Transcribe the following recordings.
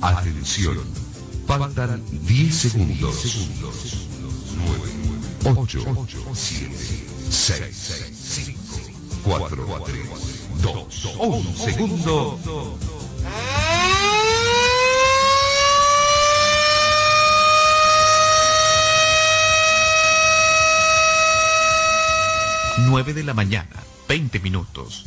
Atención. Faltan 10 segundos. 9, 8, 7, 6, 5, 4, 3, 2, 1 segundo. Nueve de la mañana, 20 minutos.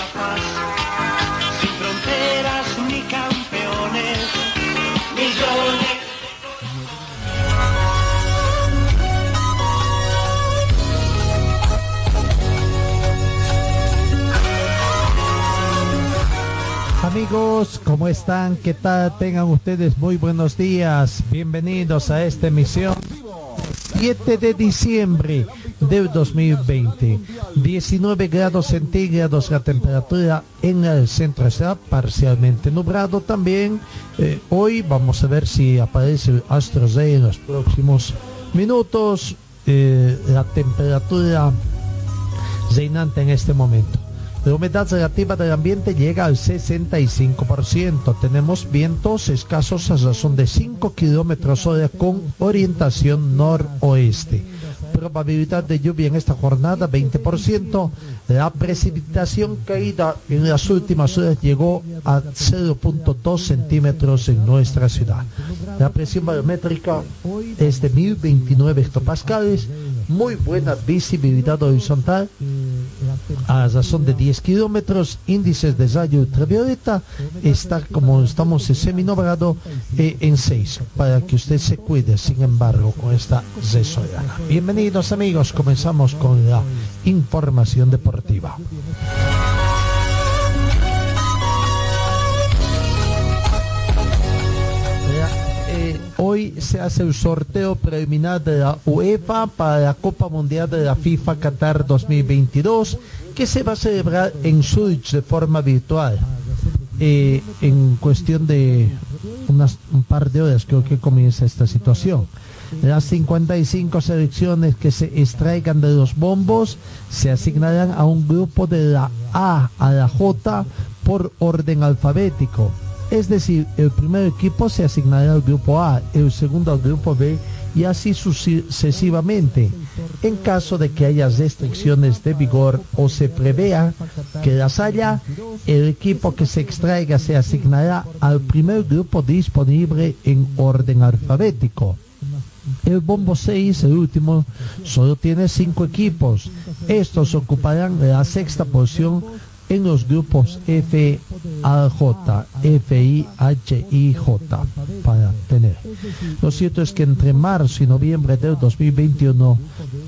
Amigos, ¿cómo están? ¿Qué tal? Tengan ustedes muy buenos días. Bienvenidos a esta emisión 7 de diciembre del 2020. 19 grados centígrados la temperatura en el centro está parcialmente nublado también. Eh, hoy vamos a ver si aparece el Astro Rey en los próximos minutos. Eh, la temperatura reinante en este momento. La humedad relativa del ambiente llega al 65%. Tenemos vientos escasos a razón de 5 kilómetros hora con orientación noroeste. Probabilidad de lluvia en esta jornada 20%. La precipitación caída en las últimas horas llegó a 0.2 centímetros en nuestra ciudad. La presión barométrica es de 1029 hectopascales. Muy buena visibilidad horizontal a razón de 10 kilómetros, índices de rayo ultravioleta está como estamos seminobrado eh, en 6 para que usted se cuide sin embargo con esta resolana. Bienvenidos amigos, comenzamos con la información deportiva. Hoy se hace el sorteo preliminar de la UEFA para la Copa Mundial de la FIFA Qatar 2022 que se va a celebrar en Zurich de forma virtual. Eh, en cuestión de un par de horas creo que comienza esta situación. Las 55 selecciones que se extraigan de los bombos se asignarán a un grupo de la A a la J por orden alfabético. Es decir, el primer equipo se asignará al grupo A, el segundo al grupo B y así sucesivamente. En caso de que haya restricciones de vigor o se prevea que las haya, el equipo que se extraiga se asignará al primer grupo disponible en orden alfabético. El bombo 6, el último, solo tiene cinco equipos. Estos ocuparán la sexta posición en los grupos F, A, J, F, I, H, I, J para tener. Lo cierto es que entre marzo y noviembre del 2021,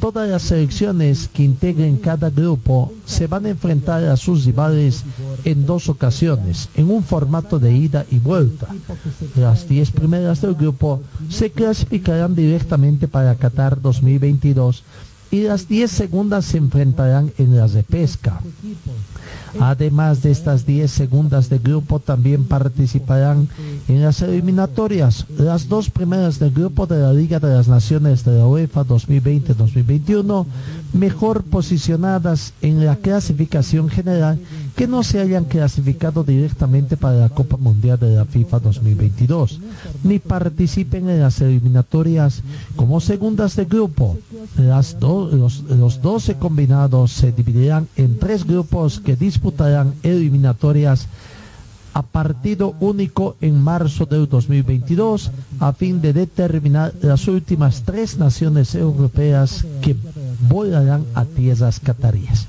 todas las selecciones que integren cada grupo se van a enfrentar a sus rivales en dos ocasiones, en un formato de ida y vuelta. Las 10 primeras del grupo se clasificarán directamente para Qatar 2022 y las 10 segundas se enfrentarán en las de pesca. Además de estas 10 segundas de grupo, también participarán en las eliminatorias las dos primeras del grupo de la Liga de las Naciones de la UEFA 2020-2021, mejor posicionadas en la clasificación general que no se hayan clasificado directamente para la Copa Mundial de la FIFA 2022, ni participen en las eliminatorias como segundas de grupo. Las los, los 12 combinados se dividirán en tres grupos que disputarán eliminatorias a partido único en marzo del 2022 a fin de determinar las últimas tres naciones europeas que volarán a tierras cataríes.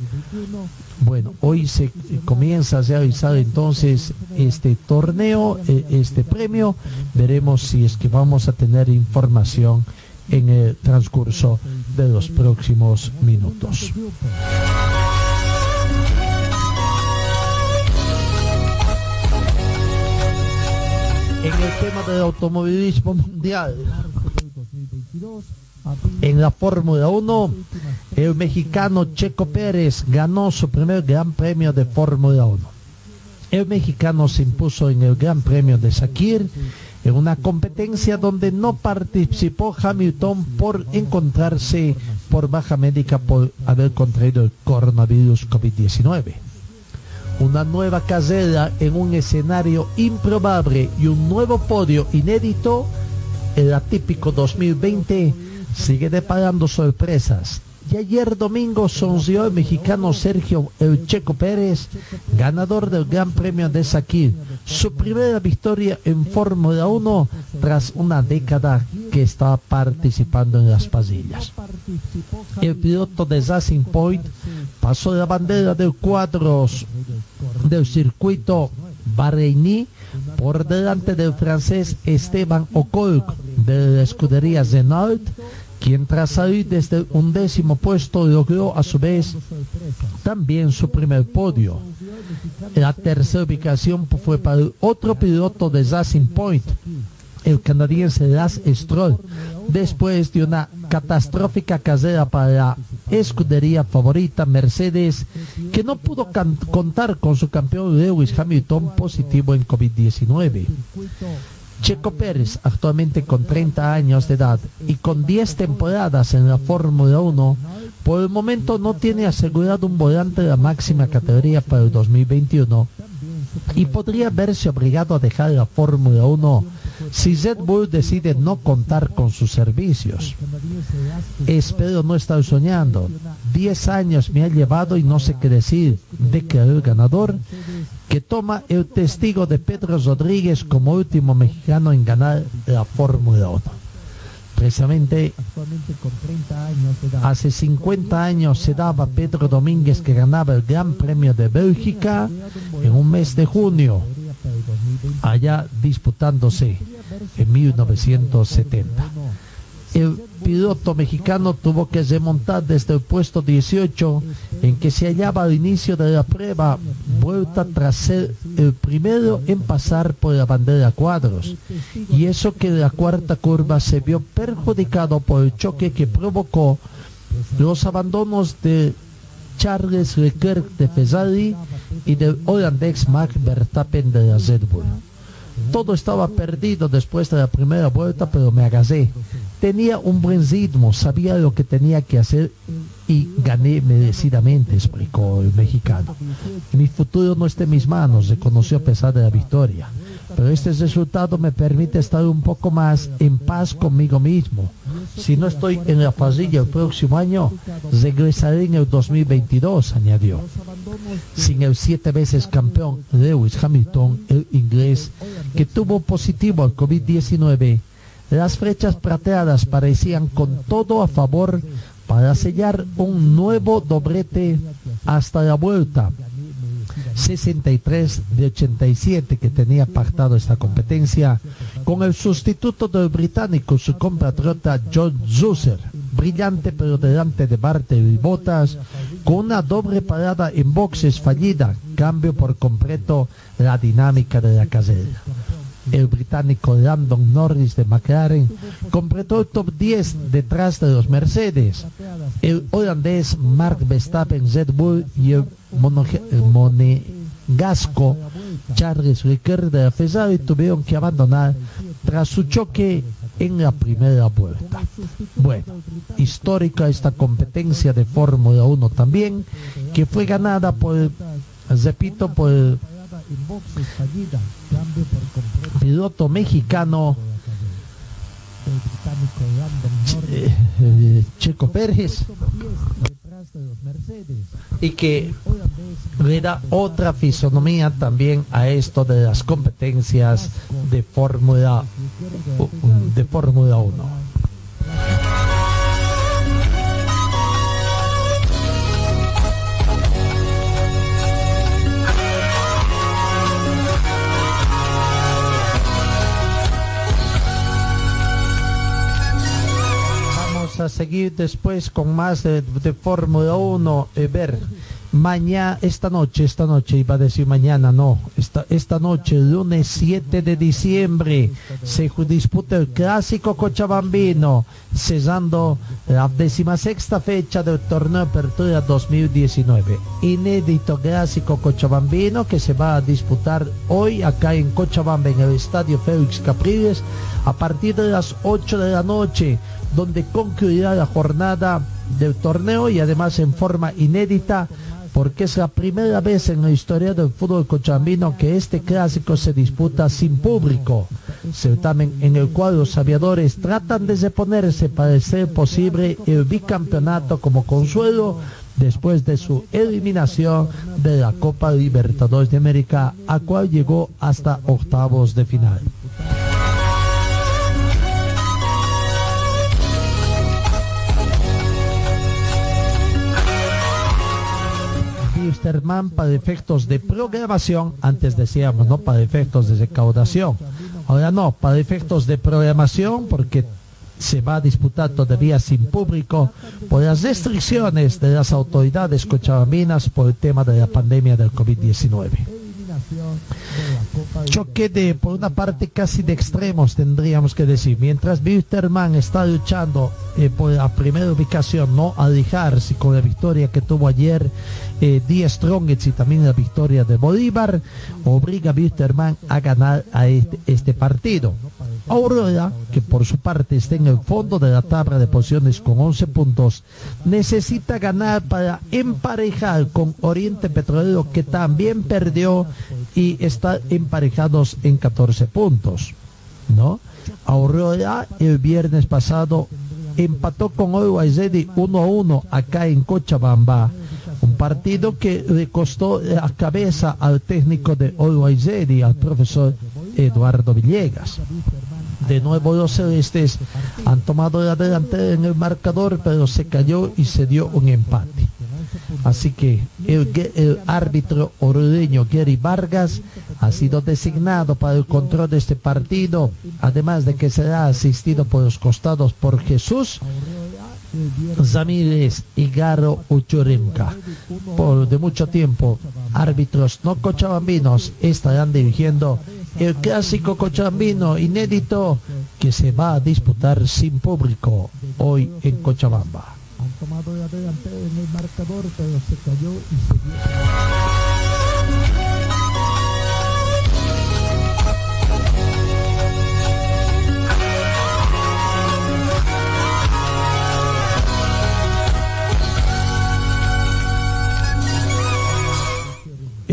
Bueno, hoy se comienza a realizar entonces este torneo, eh, este premio. Veremos si es que vamos a tener información en el transcurso de los próximos minutos. En el tema del automovilismo mundial, En la Fórmula 1, el mexicano Checo Pérez ganó su primer Gran Premio de Fórmula 1. El mexicano se impuso en el Gran Premio de Sakir en una competencia donde no participó Hamilton por encontrarse por baja médica por haber contraído el coronavirus COVID-19. Una nueva carrera en un escenario improbable y un nuevo podio inédito, el atípico 2020 sigue deparando sorpresas. Y ayer domingo sonrió el mexicano Sergio El Checo Pérez, ganador del Gran Premio de Sakir, su primera victoria en Fórmula 1 tras una década que estaba participando en las pasillas. El piloto de Racing Point pasó la bandera del cuadros del circuito Bahreini por delante del francés Esteban Ocon de la escudería Renault quien tras salir desde un décimo puesto logró a su vez también su primer podio. La tercera ubicación fue para otro piloto de Racing Point, el canadiense Lars Stroll, después de una catastrófica carrera para la escudería favorita Mercedes, que no pudo contar con su campeón Lewis Hamilton positivo en COVID-19. Checo Pérez, actualmente con 30 años de edad y con 10 temporadas en la Fórmula 1, por el momento no tiene asegurado un volante de la máxima categoría para el 2021 y podría verse obligado a dejar la Fórmula 1 si Red Bull decide no contar con sus servicios. Espero no estar soñando. 10 años me ha llevado y no sé qué decir, declaró el ganador que toma el testigo de Pedro Rodríguez como último mexicano en ganar la Fórmula 1. Precisamente hace 50 años se daba Pedro Domínguez que ganaba el Gran Premio de Bélgica en un mes de junio, allá disputándose en 1970 el piloto mexicano tuvo que remontar desde el puesto 18 en que se hallaba al inicio de la prueba, vuelta tras ser el primero en pasar por la bandera cuadros. Y eso que la cuarta curva se vio perjudicado por el choque que provocó los abandonos de Charles Leclerc de Ferrari y del holandés Max Verstappen de la Red Bull. Todo estaba perdido después de la primera vuelta, pero me agasé tenía un buen ritmo, sabía lo que tenía que hacer y gané merecidamente, explicó el mexicano. Mi futuro no está en mis manos, reconoció a pesar de la victoria. Pero este resultado me permite estar un poco más en paz conmigo mismo. Si no estoy en la parrilla el próximo año, regresaré en el 2022, añadió. Sin el siete veces campeón Lewis Hamilton, el inglés, que tuvo positivo al COVID-19, las flechas prateadas parecían con todo a favor para sellar un nuevo doblete hasta la vuelta. 63 de 87 que tenía pactado esta competencia con el sustituto del británico, su compatriota John Zuser, brillante pero delante de Bartel y Botas, con una doble parada en boxes fallida, cambio por completo la dinámica de la carrera el británico Landon Norris de McLaren completó el top 10 detrás de los Mercedes. El holandés Mark Verstappen Red Bull y el, monegasco Charles Leclerc de Ferrari tuvieron que abandonar tras su choque en la primera vuelta. Bueno, histórica esta competencia de Fórmula 1 también, que fue ganada por, repito, por piloto mexicano. Eh, Checo Pérez. y que le da otra fisonomía también a esto de las competencias de Fórmula de Fórmula 1. A seguir después con más de, Fórmula 1 y ver mañana, esta noche, esta noche, iba a decir mañana, no, esta, esta noche, lunes 7 de diciembre, se disputa el clásico cochabambino, cesando la decimasexta fecha del torneo Apertura 2019. Inédito clásico cochabambino que se va a disputar hoy acá en Cochabamba, en el estadio Félix Capriles, a partir de las 8 de la noche, donde concluirá la jornada del torneo y además en forma inédita porque es la primera vez en la historia del fútbol cochabambino que este clásico se disputa sin público, certamen en el cual los aviadores tratan de reponerse para ser posible el bicampeonato como consuelo después de su eliminación de la Copa Libertadores de América, a cual llegó hasta octavos de final. Wisterman para efectos de programación, antes decíamos, ¿no? Para efectos de recaudación. Ahora no, para efectos de programación, porque se va a disputar todavía sin público por las restricciones de las autoridades cochabambinas por el tema de la pandemia del COVID-19. Choque de, por una parte, casi de extremos, tendríamos que decir. Mientras Wilterman está luchando eh, por la primera ubicación, no alejarse con la victoria que tuvo ayer eh, Díaz Strongets y también la victoria de Bolívar, obliga a Wilterman a ganar a este, este partido. Aurora, que por su parte está en el fondo de la tabla de posiciones con 11 puntos, necesita ganar para emparejar con Oriente Petrolero, que también perdió y está emparejados en 14 puntos. ¿no? Aurora el viernes pasado empató con Always Ready 1 a 1 acá en Cochabamba. Un partido que le costó la cabeza al técnico de Ready, al profesor Eduardo Villegas. De nuevo los celestes han tomado la delantera en el marcador, pero se cayó y se dio un empate. Así que el, árbitro orureño Gary Vargas ha sido designado para el control de este partido, además de que será asistido por los costados por Jesús Ramírez y Garo Uchurimca. Por de mucho tiempo, árbitros no cochabambinos estarán dirigiendo el clásico cochabambino inédito que se va a disputar sin público hoy en Cochabamba.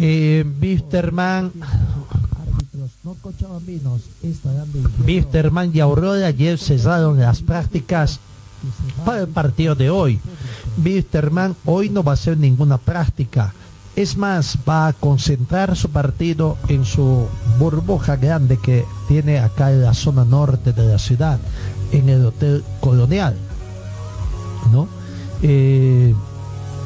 Eh, Bisterman Bisterman y Aurora ayer cesaron las prácticas para el partido de hoy. Bisterman hoy no va a hacer ninguna práctica. Es más, va a concentrar su partido en su burbuja grande que tiene acá en la zona norte de la ciudad, en el Hotel Colonial. ¿No? Eh,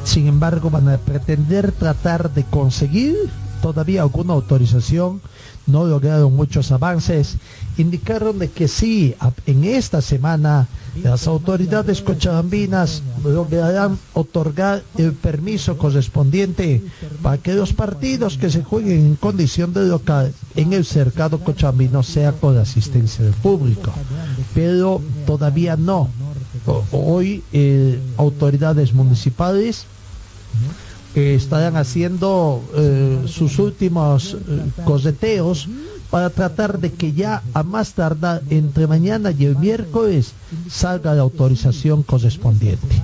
sin embargo, van a pretender tratar de conseguir todavía alguna autorización. No lograron muchos avances. Indicaron de que sí, en esta semana las autoridades cochabambinas lograrán otorgar el permiso correspondiente para que los partidos que se jueguen en condición de local en el cercado cochabambino sea con asistencia del público. Pero todavía no. Hoy eh, autoridades municipales que estarán haciendo eh, sus últimos eh, coseteos para tratar de que ya a más tardar entre mañana y el miércoles salga la autorización correspondiente.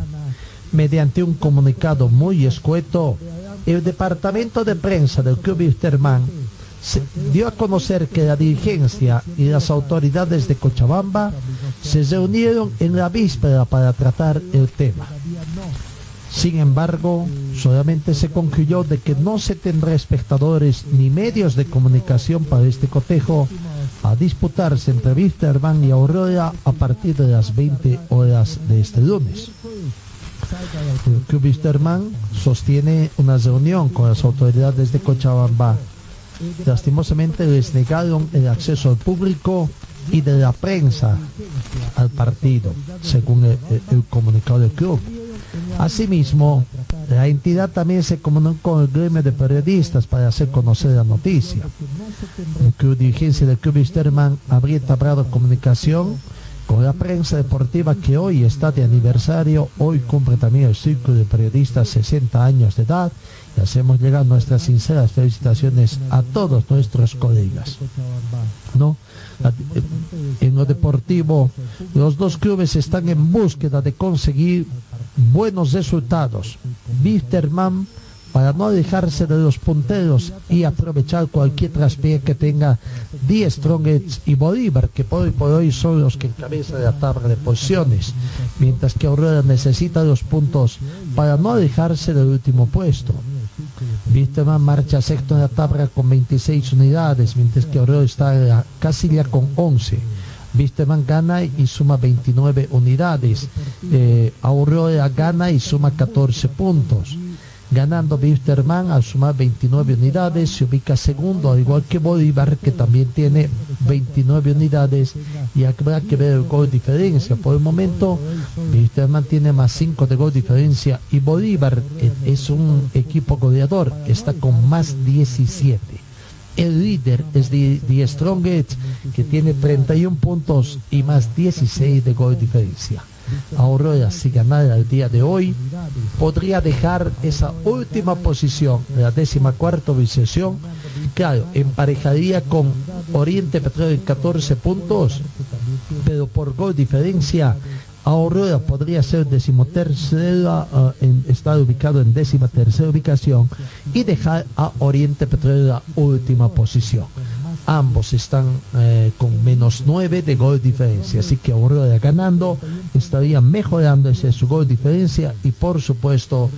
Mediante un comunicado muy escueto, el departamento de prensa del Club Wisterman dio a conocer que la dirigencia y las autoridades de Cochabamba se reunieron en la víspera para tratar el tema. Sin embargo, solamente se concluyó de que no se tendrá espectadores ni medios de comunicación para este cotejo a disputarse entre Wisterman y Aurora a partir de las 20 horas de este lunes. El Club Wisterman sostiene una reunión con las autoridades de Cochabamba. Lastimosamente les negaron el acceso al público y de la prensa al partido, según el, comunicado del club. Asimismo, La entidad también se comunicó con el gremio de periodistas para hacer conocer la noticia. La dirigencia del Club Wisterman habría entablado comunicación con la prensa deportiva que hoy está de aniversario, hoy cumple también el círculo de periodistas 60 años de edad y hacemos llegar nuestras sinceras felicitaciones a todos nuestros colegas. ¿No? En lo deportivo, los dos clubes están en búsqueda de conseguir buenos resultados. Wisterman para no alejarse de los punteros y aprovechar cualquier traspié que tenga Die Strongets y Bolívar, que por hoy por hoy son los que encabezan la tabla de posiciones, mientras que Aurora necesita los puntos para no alejarse del último puesto. Wisterman marcha sexto en la tabla con 26 unidades, mientras que Aurora está casi ya con 11. Wisterman gana y suma 29 unidades. Eh, Aurora gana y suma 14 puntos ganando Wisterman al sumar 29 unidades, se ubica segundo, al igual que Bolívar, que también tiene 29 unidades, y habrá que ver el gol diferencia. Por el momento, Wisterman tiene más 5 de gol diferencia, y Bolívar es un equipo goleador, está con más 17. El líder es The, Strongest, que tiene 31 puntos y más 16 de gol diferencia. Aurora, si ganara el día de hoy, podría dejar esa última posición, la décima cuarta posición, claro, emparejaría con Oriente Petróleo en 14 puntos, pero por gol diferencia, Aurora podría ser decimotercera, uh, estar ubicado en décima tercera ubicación y dejar a Oriente Petróleo la última posición. Ambos están eh, con menos 9 de gol diferencia, así que Aurora ganando estaría mejorando su gol diferencia y por supuesto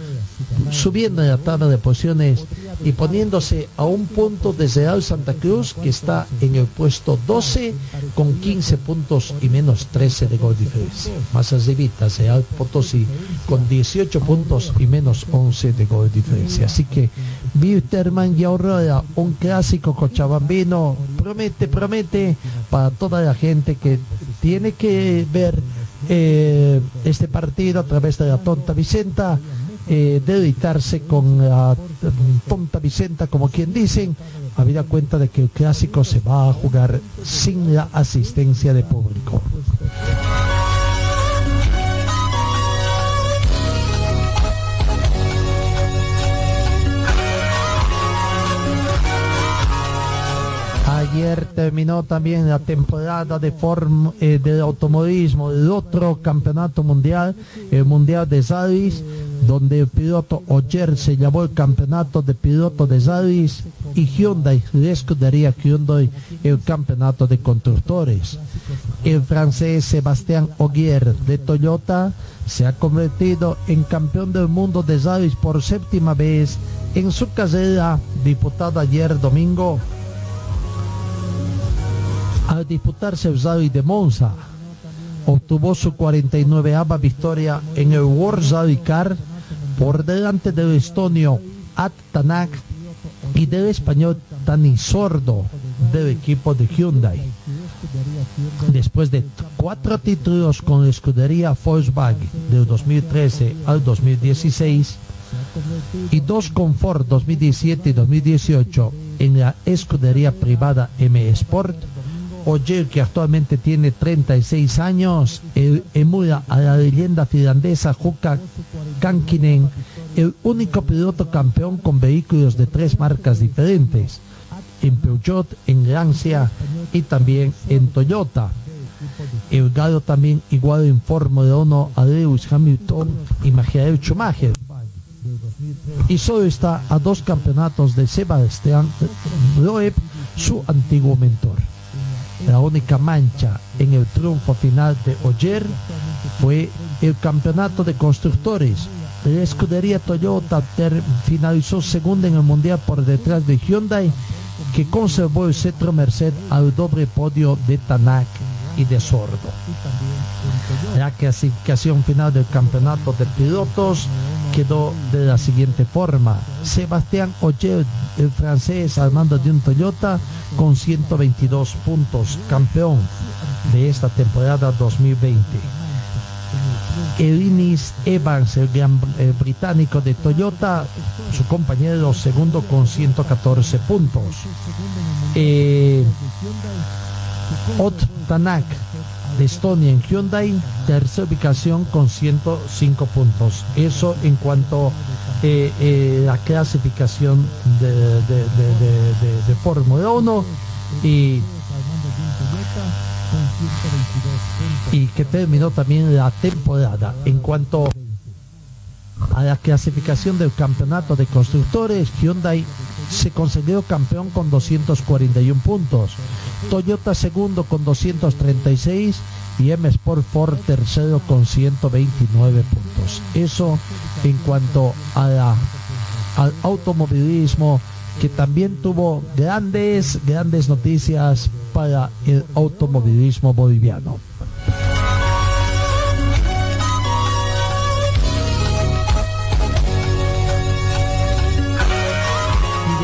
subiendo en la tabla de posiciones y poniéndose a un punto de Real Santa Cruz que está en el puesto 12 con 15 puntos y menos 13 de gol diferencia. Más arribita Real Potosí con 18 puntos y menos 11 de gol diferencia. Así que Wilterman y Aurora, un clásico cochabambino, promete, promete para toda la gente que tiene que ver eh, este partido a través de la tonta Vicenta eh, deleitarse con la tonta Vicenta, como quien dicen, habida cuenta de que el clásico se va a jugar sin la asistencia de público. Ayer terminó también la temporada de form, eh, del automovilismo, el otro campeonato mundial, el Mundial de Zadis, donde el piloto Oyer se llamó el campeonato de piloto de Zadis y Hyundai, la escudería Hyundai, el campeonato de constructores. El francés Sebastián Ogier de Toyota se ha convertido en campeón del mundo de Zadis por séptima vez en su carrera disputada ayer domingo al disputarse el Rally de Monza. Obtuvo su 49ava victoria en el World Rally Car por delante del estonio At Tanak y del español Tani Sordo del equipo de Hyundai. Después de cuatro títulos con la escudería Volkswagen del 2013 al 2016 y dos con Ford 2017 y 2018 en la escudería privada M Sport, Oyer, que actualmente tiene 36 años, emula a la leyenda finlandesa Jukka Kankinen, el único piloto campeón con vehículos de tres marcas diferentes, en Peugeot, en Lancia y también en Toyota. El galo también igual en Fórmula 1 a Lewis Hamilton y Michael Schumacher. Y solo está a dos campeonatos de Sebastián Loeb, su antiguo mentor. La única mancha en el triunfo final de Oyer fue el campeonato de constructores. La escudería Toyota finalizó segunda en el mundial por detrás de Hyundai, que conservó el cetro merced al doble podio de Tanak y de Sordo. La clasificación final del campeonato de pilotos quedó de la siguiente forma. Sebastián Oyer, el francés al mando de un Toyota, con 122 puntos, campeón de esta temporada 2020. Elinis Evans, el gran eh, británico de Toyota, su compañero segundo con 114 puntos. Eh, Ot Tanak de Estonia en Hyundai, tercera ubicación con 105 puntos. Eso en cuanto eh, eh, la clasificación de, de, de Fórmula 1 y, y que terminó también la temporada. En cuanto a la clasificación del campeonato de constructores, Hyundai se consideró campeón con 241 puntos, Toyota segundo con 236 y M Sport Ford tercero con 129 puntos. Eso en cuanto al automovilismo que también tuvo grandes, grandes noticias para el automovilismo boliviano.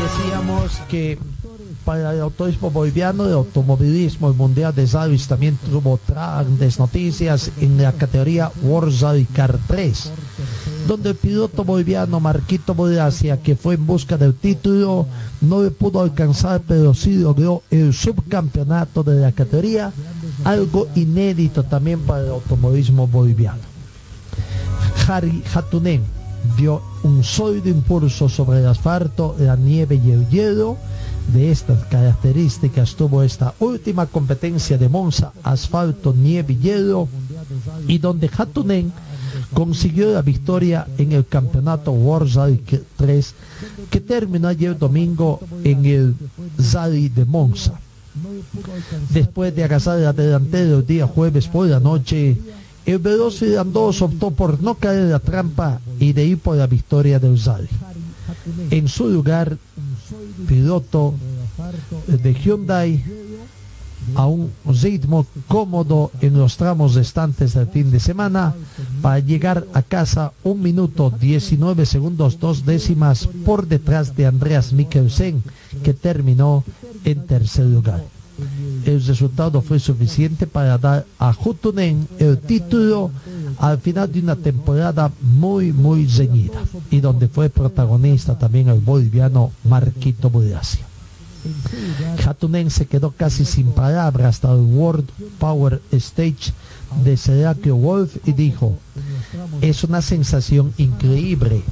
Decíamos que para el automovilismo boliviano, el automovilismo, el Mundial de Salvis también tuvo grandes noticias en la categoría World Car 3, donde el piloto boliviano Marquito Bodacia, que fue en busca del título, no le pudo alcanzar, pero sí logró el subcampeonato de la categoría, algo inédito también para el automovilismo boliviano. Harry Hatunen dio un sólido impulso sobre el asfalto, la nieve y el hielo, de estas características tuvo esta última competencia de Monza, asfalto, nieve y hielo, y donde Hatunen consiguió la victoria en el campeonato World Rally 3 que terminó ayer domingo en el Rally de Monza. Después de agasar la delantera el día jueves por la noche, el veloz irlandés optó por no caer en la trampa y de ir por la victoria del Rally. En su lugar, piloto de Hyundai a un ritmo cómodo en los tramos restantes del fin de semana para llegar a casa un minuto 19 segundos dos décimas por detrás de Andreas Mikkelsen que terminó en tercer lugar. El resultado fue suficiente para dar a Hutunen el título al final de una temporada muy muy reñida y donde fue protagonista también el boliviano Marquito Budacia. Hatunen se quedó casi sin palabras hasta el World Power Stage de Sergio Wolf y dijo, es una sensación increíble.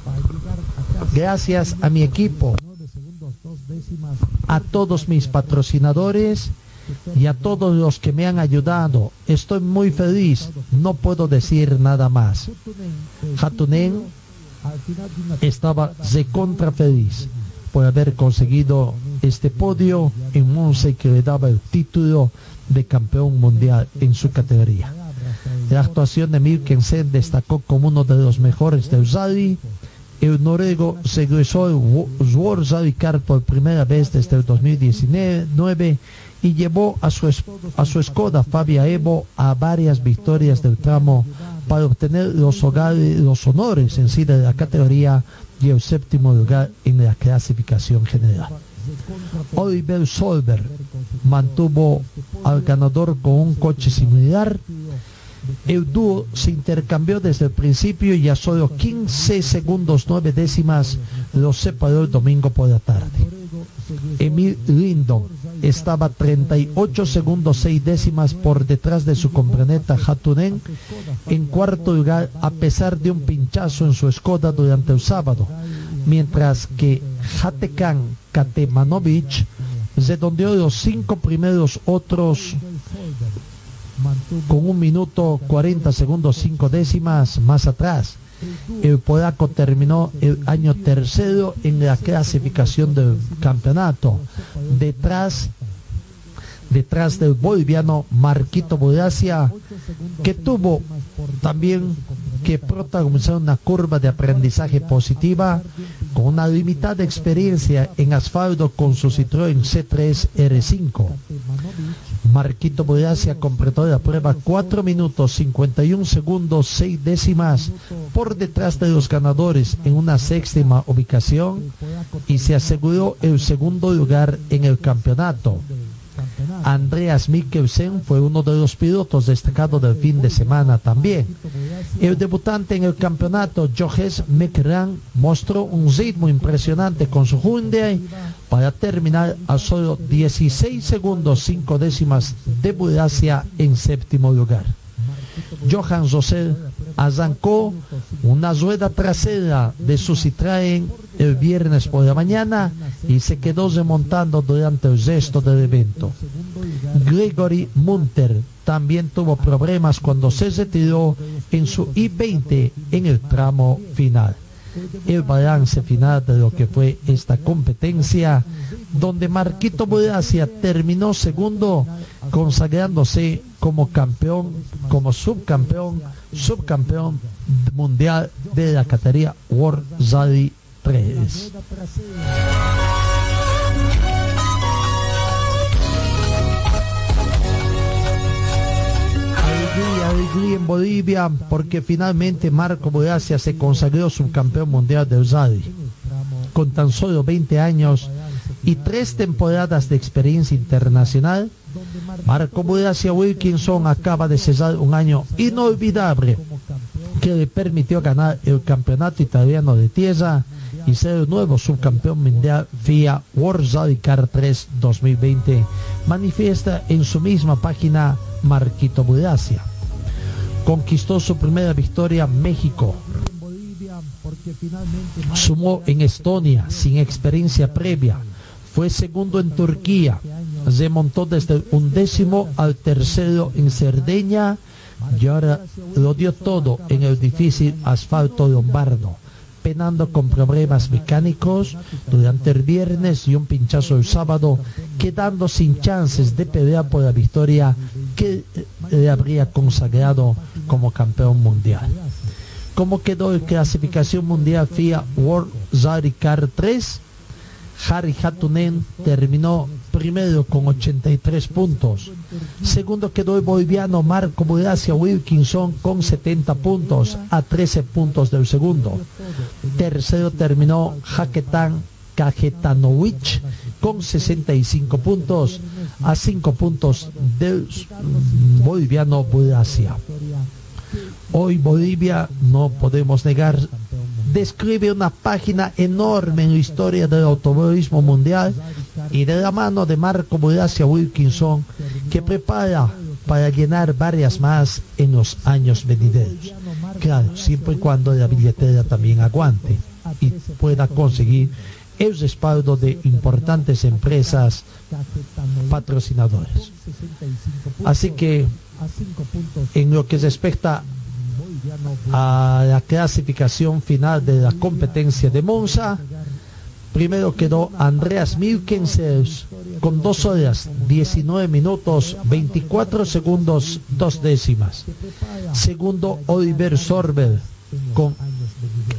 Gracias a mi equipo, a todos mis patrocinadores y a todos los que me han ayudado. Estoy muy feliz, no puedo decir nada más. Hatunen estaba recontra feliz por haber conseguido este podio en Monza y que le daba el título de campeón mundial en su categoría. La actuación de Milkensen destacó como uno de los mejores del rally. El noruego se egresó el World Rally Car por primera vez desde el 2019 y llevó a su, a su Fabia Evo a varias victorias del tramo para obtener los honores en sí de la categoría y el séptimo lugar en la clasificación general. Oliver Solberg mantuvo al ganador con un coche similar. El dúo se intercambió desde el principio y a solo 15 segundos 9 décimas los separó el domingo por la tarde. Emil Lindon estaba 38 segundos 6 décimas por detrás de su compreneta Hatunen en cuarto lugar a pesar de un pinchazo en su Skoda durante el sábado, mientras que Hatekan Katemanovic redondeó los cinco primeros otros con un minuto 40 segundos 5 décimas más atrás. El polaco terminó el año tercero en la clasificación del campeonato, detrás detrás del boliviano Marquito Bodacia, que tuvo también que protagonizar una curva de aprendizaje positiva con una limitada experiencia en asfalto con su Citroën C3 R5. Marquito Bodacia completó la prueba 4 minutos 51 segundos 6 décimas por detrás de los ganadores en una séptima ubicación y se aseguró el segundo lugar en el campeonato. Andreas Mikkelsen fue uno de los pilotos destacados del fin de semana también. El debutante en el campeonato, Johes Mekran, mostró un ritmo impresionante con su Hyundai para terminar a solo 16 segundos 5 décimas de Budacia en séptimo lugar. Johan Rosell arrancó una rueda trasera de su Citroën el viernes por la mañana y se quedó remontando durante el resto del evento. Gregory Munter también tuvo problemas cuando se retiró en su I-20 en el tramo final. El balance final de lo que fue esta competencia, donde Marquito Bodacia terminó segundo, consagrándose como campeón, como subcampeón, subcampeón mundial de la categoría World Rally 3. Alegría, alegría en Bolivia porque finalmente Marco Bodacia se consagró subcampeón mundial del rally. Con tan solo 20 años y tres temporadas de experiencia internacional, Marco Bodacia Wilkinson acaba de cesar un año inolvidable que le permitió ganar el campeonato italiano de tierra y ser el nuevo subcampeón mundial FIA World Rally Car 3 2020, manifiesta en su misma página Marquito Budacia. Conquistó su primera victoria México. Sumó en Estonia sin experiencia previa. Fue segundo en Turquía. Remontó desde el undécimo al tercero en Cerdeña y ahora lo dio todo en el difícil asfalto lombardo penando con problemas mecánicos durante el viernes y un pinchazo el sábado, quedando sin chances de pelear por la victoria que le habría consagrado como campeón mundial. ¿Cómo quedó en clasificación mundial FIA World Rally Car 3? Harry Hatunen terminó primero con 83 puntos. Segundo quedó el boliviano Marco Bodacia Wilkinson con 70 puntos a 13 puntos del segundo. Tercero terminó Jaquetán Cajetanovic con 65 puntos a 5 puntos del boliviano Bodacia. Hoy Bolivia, no podemos negar, describe una página enorme en la historia del automovilismo mundial y de la mano de Marco Bodacia Wilkinson que prepara para llenar varias más en los años venideros. Claro, siempre y cuando la billetera también aguante y pueda conseguir el respaldo de importantes empresas patrocinadoras. Así que en lo que respecta a la clasificación final de la competencia de Monza. Primero quedó Andreas Milkensels con 2 horas 19 minutos 24 segundos 2 décimas. Segundo Oliver Sorber con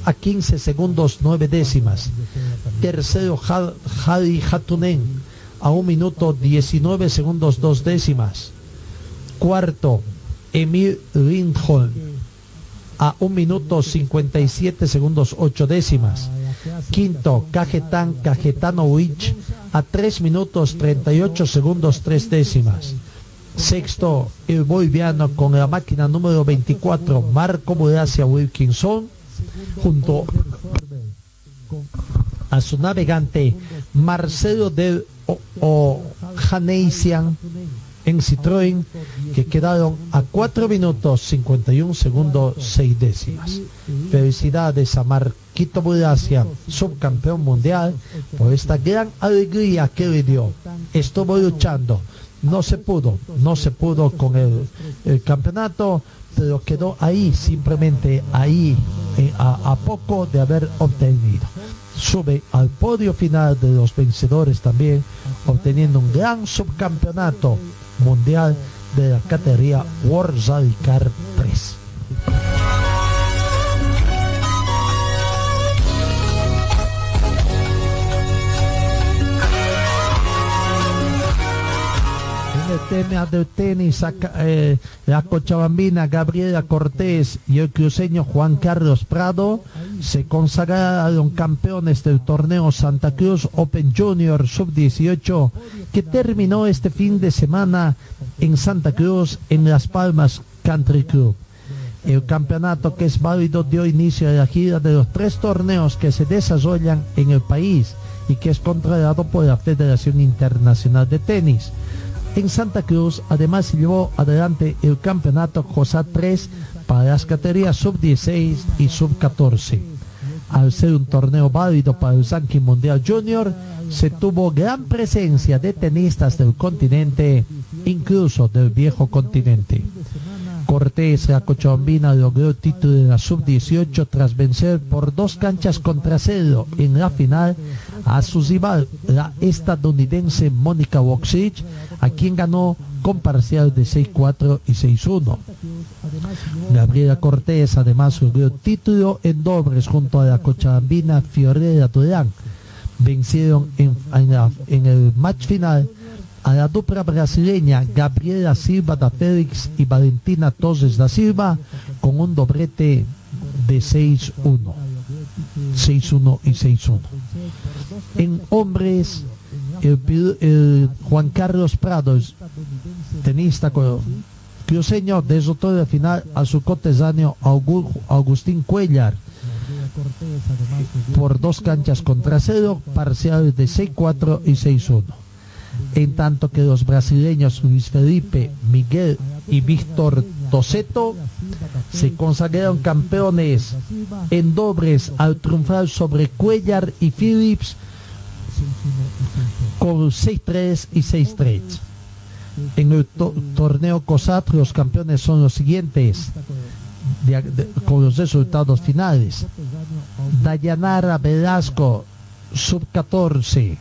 a 15 segundos 9 décimas. Tercero Hadi Hatunen a 1 minuto 19 segundos 2 décimas. Cuarto Emil Lindholm a 1 minuto 57 segundos 8 décimas. Quinto, Cajetán Cajetanovic a 3 minutos 38 segundos 3 décimas. Sexto, el boliviano con la máquina número 24, Marco Bodacia Wilkinson, junto a su navegante Marcelo del Ojaneisian en Citroën que quedaron a 4 minutos 51 segundos 6 décimas. Felicidades a Marquito Budacia, subcampeón mundial, por esta gran alegría que le dio. Estuvo luchando, no se pudo, no se pudo con el, campeonato, pero quedó ahí, simplemente ahí, eh, a poco de haber obtenido sube al podio final de los vencedores también, obteniendo un gran subcampeonato mundial de la categoría World Rally Car 3. En el tema del tenis, eh, la cochabambina Gabriela Cortés y el cruceño Juan Carlos Prado se consagraron campeones del torneo Santa Cruz Open Junior Sub-18 que terminó este fin de semana en Santa Cruz en Las Palmas Country Club. El campeonato que es válido dio inicio a la gira de los tres torneos que se desarrollan en el país y que es controlado por la Federación Internacional de Tenis. En Santa Cruz además llevó adelante el campeonato COSA 3 para las categorías sub-16 y sub-14. Al ser un torneo válido para el ranking mundial junior, se tuvo gran presencia de tenistas del continente, incluso del viejo continente. Cortés, la Cochabambina, logró título de la sub-18 tras vencer por dos canchas contra cero en la final a su rival, la estadounidense Mónica Woksich, a quien ganó con parcial de 6-4 y 6-1. Gabriela Cortés además logró título en dobles junto a la Cochabambina Fiorella Durán. Vencieron en, en en el match final a la dupla brasileña Gabriela Silva da Félix y Valentina Torres da Silva con un doblete de 6-1. 6-1 y 6-1. En hombres, el, el Juan Carlos Prados, tenista cruceño, derrotó la final a su coterráneo Augu- Agustín Cuellar por dos canchas contra cero, parciales de 6-4 y 6-1 en tanto que los brasileños Luis Felipe, Miguel y Víctor Toseto se consagraron campeones en dobles al triunfar sobre Cuellar y Phillips con 6-3 y 6-3. En el to- torneo COSAT los campeones son los siguientes con los resultados finales. Dayanara Velasco, sub 14.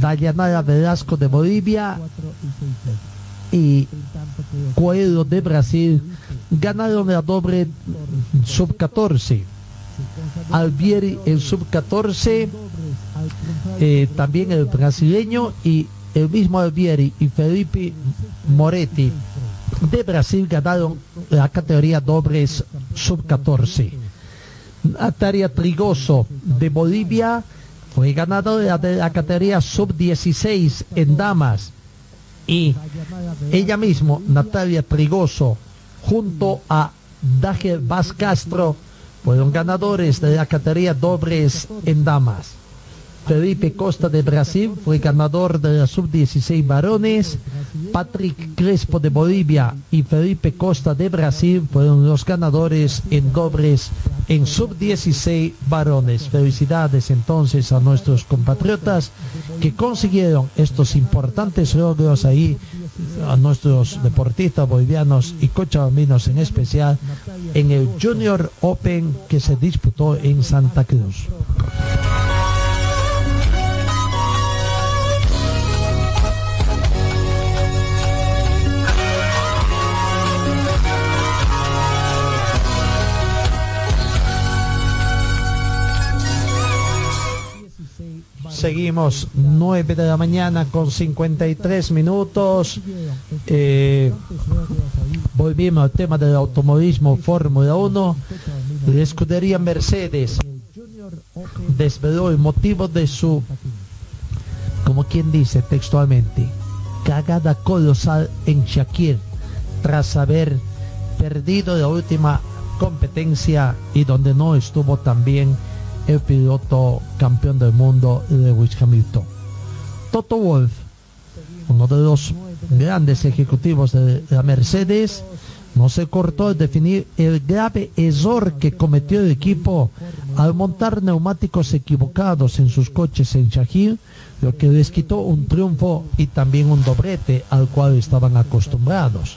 Dayanara Velasco de Bolivia y Coelho de Brasil ganaron la doble sub 14. Albieri el sub 14, eh, también el brasileño y el mismo Albieri y Felipe Moretti de Brasil ganaron la categoría dobles sub 14. Natalia Trigoso de Bolivia fue ganadora de la categoría sub-16 en damas y ella mismo, Natalia Trigoso, junto a Dager Vaz Castro, fueron ganadores de la categoría dobles en damas. Felipe Costa de Brasil fue ganador de la sub-16 varones. Patrick Crespo de Bolivia y Felipe Costa de Brasil fueron los ganadores en dobles en sub-16 varones. Felicidades entonces a nuestros compatriotas que consiguieron estos importantes logros ahí, a nuestros deportistas bolivianos y cochabambinos en especial, en el Junior Open que se disputó en Santa Cruz. Seguimos 9 de la mañana con 53 minutos. Eh, volvimos al tema del automovilismo Fórmula 1. La escudería Mercedes desveló el motivo de su, como quien dice textualmente, cagada colosal en Shakir tras haber perdido la última competencia y donde no estuvo también el piloto campeón del mundo Lewis Hamilton. Toto Wolf, uno de los grandes ejecutivos de la Mercedes, no se cortó al definir el grave error que cometió el equipo al montar neumáticos equivocados en sus coches en Shahir, lo que les quitó un triunfo y también un doblete al cual estaban acostumbrados.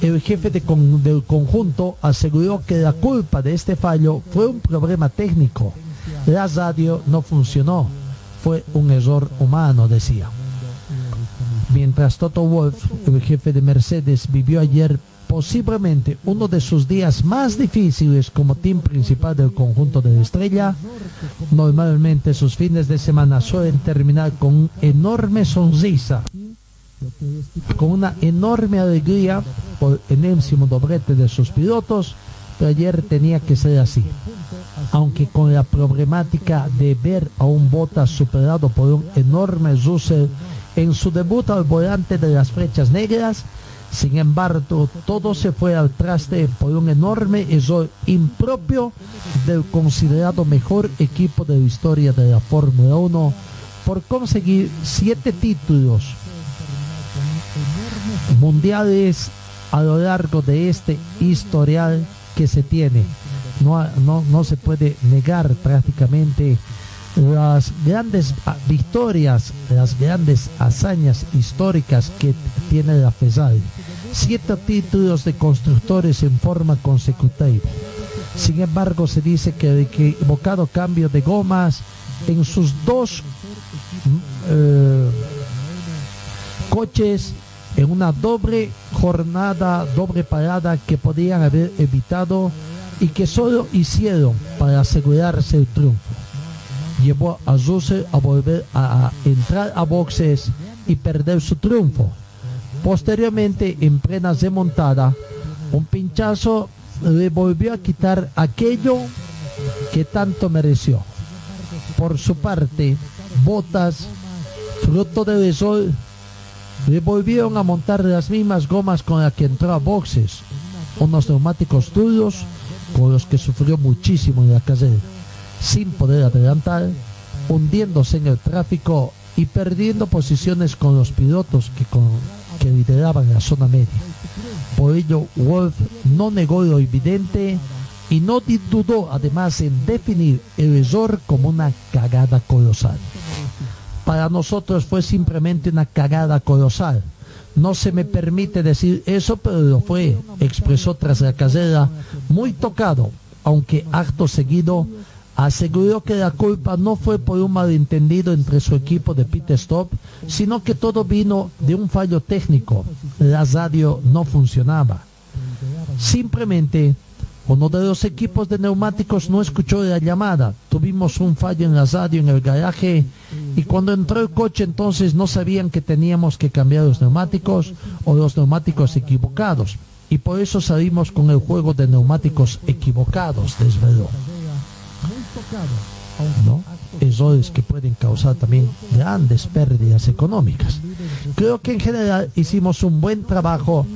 El jefe de del conjunto aseguró que la culpa de este fallo fue un problema técnico. La radio no funcionó, fue un error humano, decía. Mientras Toto Wolf, el jefe de Mercedes, vivió ayer posiblemente uno de sus días más difíciles como team principal del conjunto de la estrella, normalmente sus fines de semana suelen terminar con enorme sonrisa con una enorme alegría por enésimo doblete de sus pilotos, pero ayer tenía que ser así. Aunque con la problemática de ver a un Bottas superado por un enorme Russell en su debut al volante de las flechas negras, Sin embargo, todo se fue al traste por un enorme error impropio del considerado mejor equipo de la historia de la Fórmula 1 por conseguir siete títulos mundiales a lo largo de este historial que se tiene. No, no, no se puede negar prácticamente las grandes victorias, las grandes hazañas históricas que tiene la FESAL. Siete títulos de constructores en forma consecutiva. Sin embargo, se dice que el equivocado cambio de gomas en sus dos eh, coches en una doble jornada, doble parada que podían haber evitado y que solo hicieron para asegurarse el triunfo. Llevó a Russell a volver a entrar a boxes y perder su triunfo. Posteriormente, en plena remontada, un pinchazo le volvió a quitar aquello que tanto mereció. Por su parte, Botas, fruto del sol, volvieron a montar las mismas gomas con las que entró a boxes, unos neumáticos duros con los que sufrió muchísimo en la carrera, sin poder adelantar, hundiéndose en el tráfico y perdiendo posiciones con los pilotos que, que lideraban la zona media. Por ello, Wolf no negó lo evidente y no dudó además en definir el error como una cagada colosal. Para nosotros fue simplemente una cagada colosal. No se me permite decir eso, pero lo fue, expresó tras la carrera, muy tocado, aunque acto seguido aseguró que la culpa no fue por un malentendido entre su equipo de pit stop, sino que todo vino de un fallo técnico. La radio no funcionaba. Simplemente uno de los equipos de neumáticos no escuchó la llamada. Tuvimos un fallo en la radio en el garaje y cuando entró el coche entonces no sabían que teníamos que cambiar los neumáticos o los neumáticos equivocados. Y por eso salimos con el juego de neumáticos equivocados, desveló. ¿No? Errores que pueden causar también grandes pérdidas económicas. Creo que en general hicimos un buen trabajo,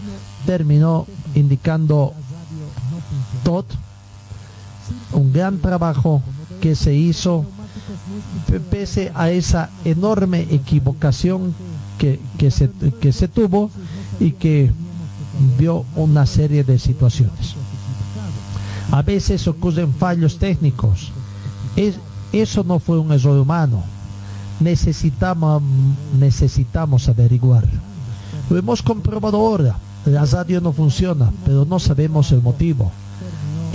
terminó indicando Todd, un gran trabajo que se hizo pese a esa enorme equivocación que, se, que se tuvo y que vio una serie de situaciones. A veces ocurren fallos técnicos. Es, eso no fue un error humano. Necesitamos, necesitamos averiguar. Lo hemos comprobado ahora. La radio no funciona, pero no sabemos el motivo.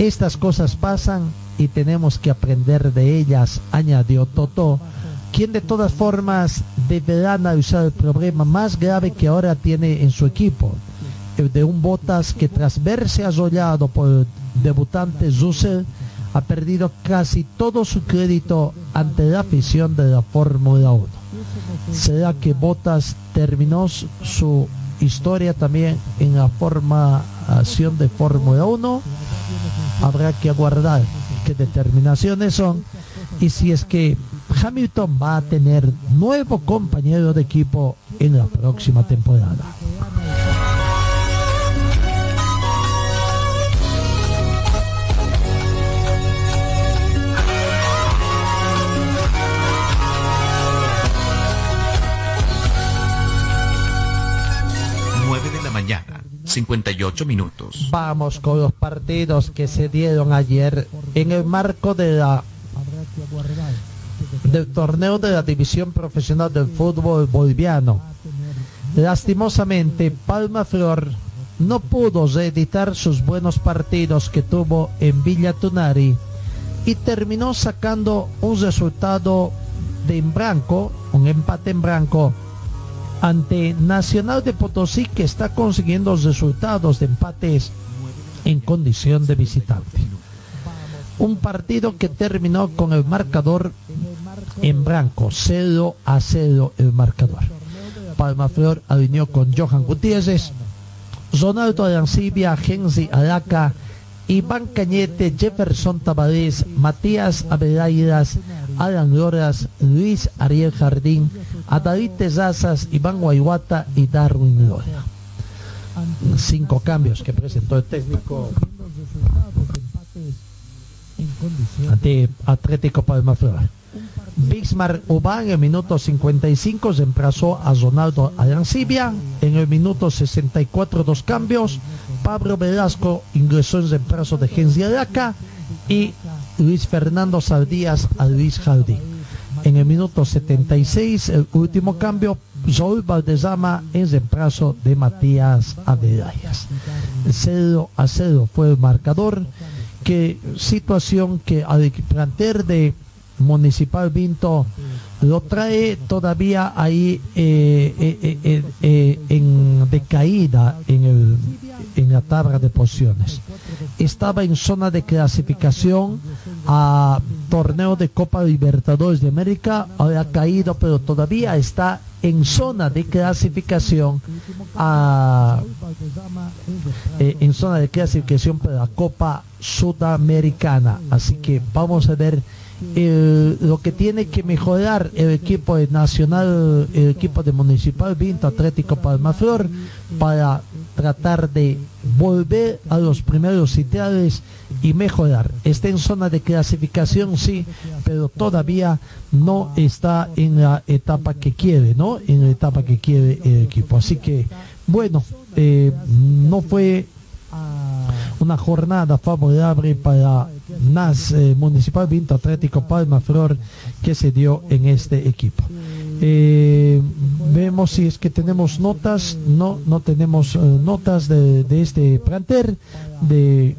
Estas cosas pasan y tenemos que aprender de ellas, añadió Toto, quien de todas formas deberá analizar el problema más grave que ahora tiene en su equipo, el de un Botas que tras verse arrollado por el debutante Russell, ha perdido casi todo su crédito ante la afición de la Fórmula 1. ¿Será que Botas terminó su historia también en la formación de Fórmula 1? Habrá que aguardar qué determinaciones son y si es que Hamilton va a tener nuevo compañero de equipo en la próxima temporada. 9 de la mañana 58 minutos. Vamos con los partidos que se dieron ayer en el marco de la del torneo de la división profesional del fútbol boliviano. Lastimosamente, Palma Flor no pudo reeditar sus buenos partidos que tuvo en Villa Tunari y terminó sacando un resultado de en blanco, un empate en blanco ante Nacional de Potosí que está consiguiendo resultados de empates en condición de visitante. Un partido que terminó con el marcador en blanco, 0 a 0 el marcador. Palma Flor alineó con Johan Gutiérrez, Ronaldo Arancibia, Gensi Alaca, Iván Cañete, Jefferson Tavares, Matías Avelaidas, Alan Loras, Luis Ariel Jardín, David Tezazas, Iván Guayguata y Darwin Lora. cinco cambios que presentó el técnico ante Atlético Palma Flor. Bismarck Ubán en el minuto 55 reemplazó a Ronaldo Arancibia. En el minuto 64 dos cambios. Pablo Velasco ingresó en reemplazo de Gensi Araca y Luis Fernando Saldías a Luis Jardín. En el minuto 76, el último cambio, Joel Valdezama en reemplazo de Matías Avelayas. 0 a 0 fue el marcador. Que situación que al planter de Municipal Vinto lo trae todavía ahí eh, eh, eh, eh, en decaída en, el, en la tabla de posiciones. Estaba en zona de clasificación a torneo de Copa Libertadores de América, ha caído, pero todavía está en zona de clasificación a, eh, en zona de clasificación para la Copa Sudamericana. Así que vamos a ver eh, lo que tiene que mejorar el equipo de Nacional, el equipo de Municipal Vinto Atlético Palmaflor para tratar de volver a los primeros sitiales y mejorar. Está en zona de clasificación, sí, pero todavía no está en la etapa que quiere, ¿no? En la etapa que quiere el equipo. Así que, bueno, eh, no fue una jornada favorable para NAS eh, Municipal Vinto Atlético Palma Flor que se dio en este equipo. Eh, vemos si es que tenemos notas, no, no tenemos eh, notas de, de este planter, de,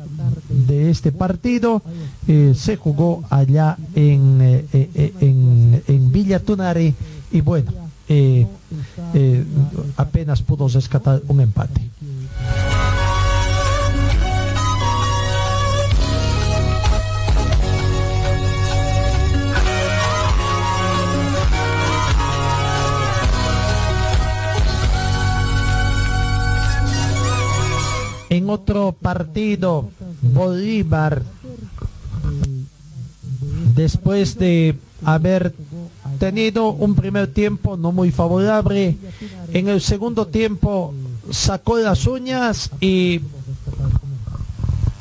de este partido. Se jugó allá en, en, en Villa Tunari y bueno, apenas pudo rescatar un empate. En otro partido, Bolívar, después de haber tenido un primer tiempo no muy favorable, en el segundo tiempo sacó las uñas y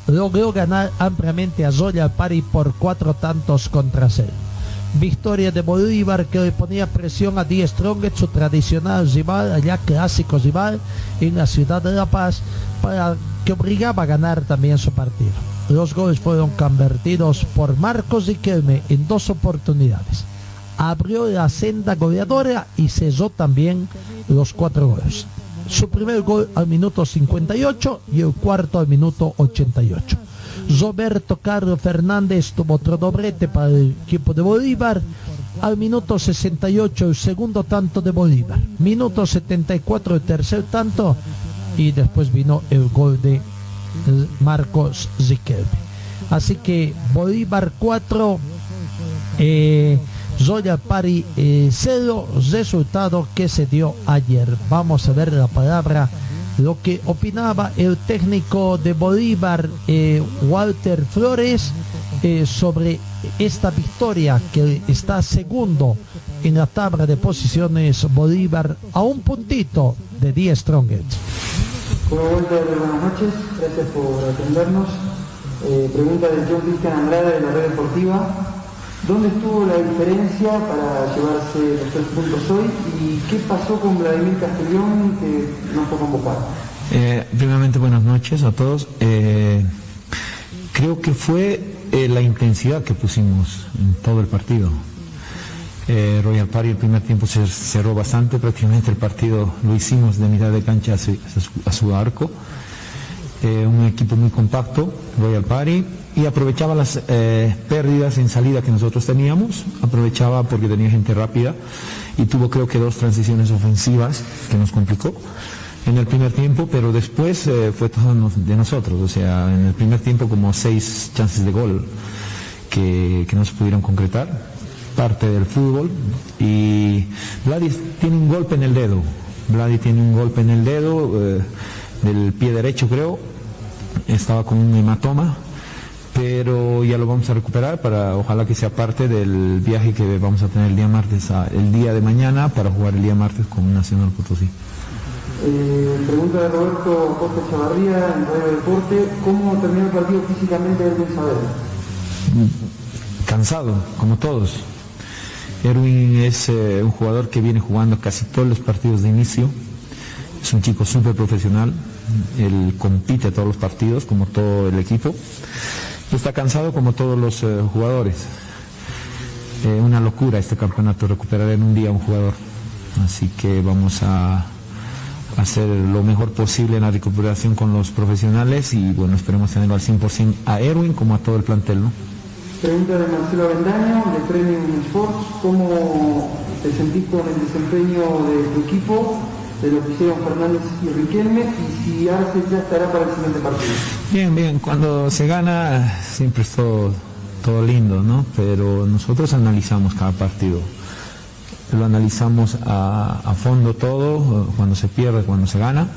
logró ganar ampliamente a Zoya Pari por cuatro tantos contra cero. Victoria de Bolívar que le ponía presión a Die Strongest, su tradicional rival, allá clásico rival en la ciudad de La Paz, para que obligaba a ganar también su partido. Los goles fueron convertidos por Marcos Riquelme en dos oportunidades. Abrió la senda goleadora y cesó también los cuatro goles. Su primer gol al minuto 58 y el cuarto al minuto 88. Roberto Carlos Fernández tuvo otro doblete para el equipo de Bolívar. Al minuto 68 el segundo tanto de Bolívar. Minuto 74 el tercer tanto. Y después vino el gol de Marcos Riquelme. Así que Bolívar 4, eh, Pari eh, 0, resultado que se dio ayer. Vamos a ver la palabra lo que opinaba el técnico de Bolívar, eh, Walter Flores, eh, sobre esta victoria que está segundo en la tabla de posiciones Bolívar a un puntito de 10 Strongest. Bueno, Walter, buenas noches, gracias por atendernos. Eh, pregunta de John Cristian Andrade de la red deportiva. ¿Dónde estuvo la diferencia para llevarse los tres puntos hoy? ¿Y qué pasó con Vladimir Castellón que no fue convocado? Eh, primeramente, buenas noches a todos. Eh, creo que fue eh, la intensidad que pusimos en todo el partido. Eh, Royal Party el primer tiempo se cerró bastante, prácticamente el partido lo hicimos de mitad de cancha a su, a su, arco. Un equipo muy compacto, Royal Party, y aprovechaba las eh, pérdidas en salida que nosotros teníamos, aprovechaba porque tenía gente rápida y tuvo creo que dos transiciones ofensivas que nos complicó en el primer tiempo, pero después eh, fue todo de nosotros, o sea, en el primer tiempo como seis chances de gol que, que no se pudieron concretar, parte del fútbol, y Vladi tiene un golpe en el dedo, Vladi tiene un golpe en el dedo, eh, del pie derecho creo, estaba con un hematoma, pero ya lo vamos a recuperar para ojalá que sea parte del viaje que vamos a tener el día martes a- el día de mañana para jugar el día martes con Nacional Potosí. Eh, pregunta de Roberto Costa Chavarría en Radio Deporte, ¿cómo terminó el partido físicamente Erwin Saavedra? Cansado, como todos. Erwin es eh, un jugador que viene jugando casi todos los partidos de inicio. Es un chico súper profesional. Él compite todos los partidos, como todo el equipo. Y está cansado como todos los eh, jugadores. Eh, una locura este campeonato, recuperar en un día un jugador. Así que vamos a hacer lo mejor posible en la recuperación con los profesionales y bueno, esperemos tenerlo al 100% a Erwin como a todo el plantel, ¿no? Pregunta de Marcelo Avendaño, de Premium Sports, ¿cómo te sentís con el desempeño de tu equipo, de lo que hicieron Fernández y Riquelme, y si Arce ya estará para el siguiente partido? Bien, bien, cuando se gana siempre es todo, todo lindo, ¿no? Pero nosotros analizamos cada partido lo analizamos a, fondo todo, cuando se pierde, cuando se gana,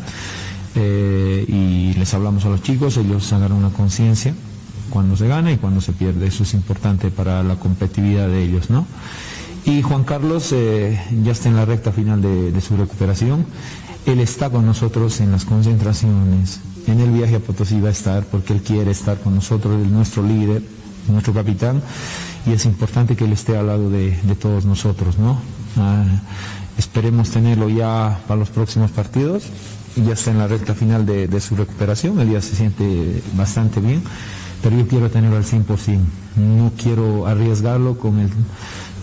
eh, y les hablamos a los chicos, ellos agarran una conciencia cuando se gana y cuando se pierde, eso es importante para la competitividad de ellos, ¿no? Y Juan Carlos eh, ya está en la recta final de, su recuperación, él está con nosotros en las concentraciones, en el viaje a Potosí va a estar porque él quiere estar con nosotros, es nuestro líder, nuestro capitán, y es importante que él esté al lado de, todos nosotros, ¿no? Ah, esperemos tenerlo ya para los próximos partidos. Ya está en la recta final de, su recuperación, él ya se siente bastante bien, pero yo quiero tenerlo al 100%. No quiero arriesgarlo con el,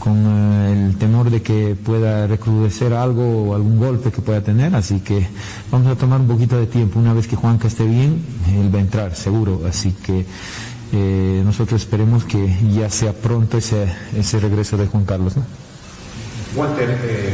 con uh, el temor de que pueda recrudecer algo o algún golpe que pueda tener, así que vamos a tomar un poquito de tiempo. Una vez que Juanca esté bien, él va a entrar, seguro. Así que eh, nosotros esperemos que ya sea pronto ese, ese regreso de Juan Carlos. Walter, eh,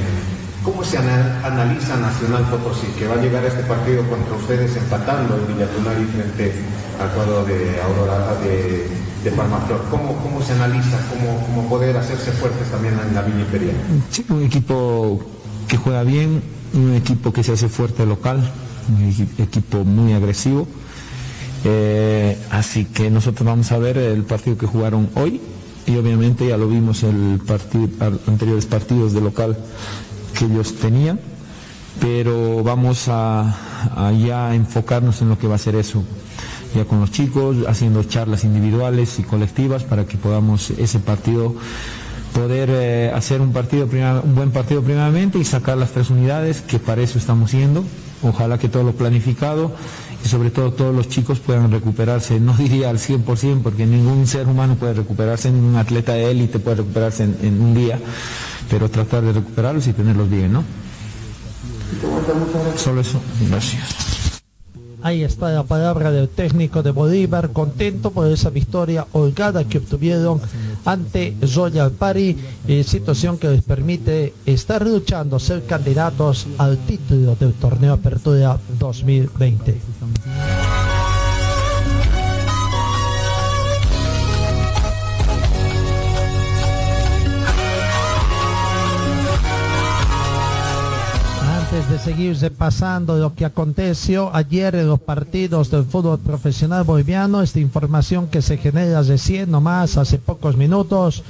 ¿cómo se analiza Nacional Potosí, que va a llegar a este partido contra ustedes empatando en Villatunari frente al cuadro de Aurora de, de Palmaflor? ¿Cómo, ¿Cómo, se analiza, cómo, cómo, poder hacerse fuertes también en la Villa Imperial? Sí, un equipo que juega bien, un equipo que se hace fuerte local, un equipo muy agresivo. Eh, así que nosotros vamos a ver el partido que jugaron hoy y obviamente ya lo vimos partido, anteriores partidos de local que ellos tenían, pero vamos a, a, ya enfocarnos en lo que va a ser eso, ya con los chicos, haciendo charlas individuales y colectivas para que podamos ese partido poder eh, hacer un partido un buen partido primeramente y sacar las tres unidades que para eso estamos yendo. Ojalá que todo lo planificado y sobre todo todos los chicos puedan recuperarse, no diría al 100% porque ningún ser humano puede recuperarse, ningún atleta de élite puede recuperarse en, en, un día, pero tratar de recuperarlos y tenerlos bien, ¿no? Solo eso, gracias. Ahí está la palabra del técnico de Bolívar, contento por esa victoria holgada que obtuvieron ante Royal Party, eh, situación que les permite estar luchando, ser candidatos al título del torneo Apertura 2020. De seguir repasando lo que aconteció ayer en los partidos del fútbol profesional boliviano, esta información que se genera recién nomás hace pocos minutos,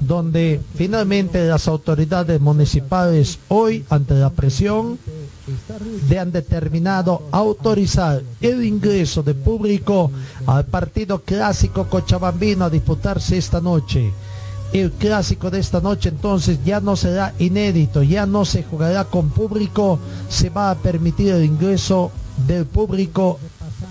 donde finalmente las autoridades municipales hoy, ante la presión, de han determinado autorizar el ingreso de público al partido clásico cochabambino a disputarse esta noche el clásico de esta noche entonces ya no será inédito, ya no se jugará con público, se va a permitir el ingreso del público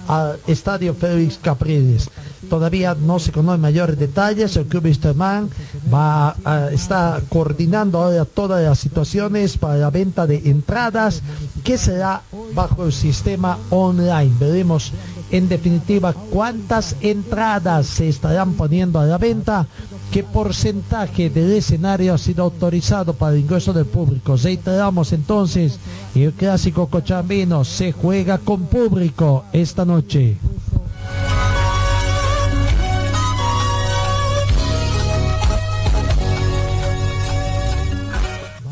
al estadio Félix Capriles. Todavía no se conocen mayores detalles, el club Wisterman va a, está coordinando ahora todas las situaciones para la venta de entradas que será bajo el sistema online. Veremos en definitiva cuántas entradas se estarán poniendo a la venta qué porcentaje del escenario ha sido autorizado para el ingreso del público. Reiteramos entonces, el clásico cochambino se juega con público esta noche.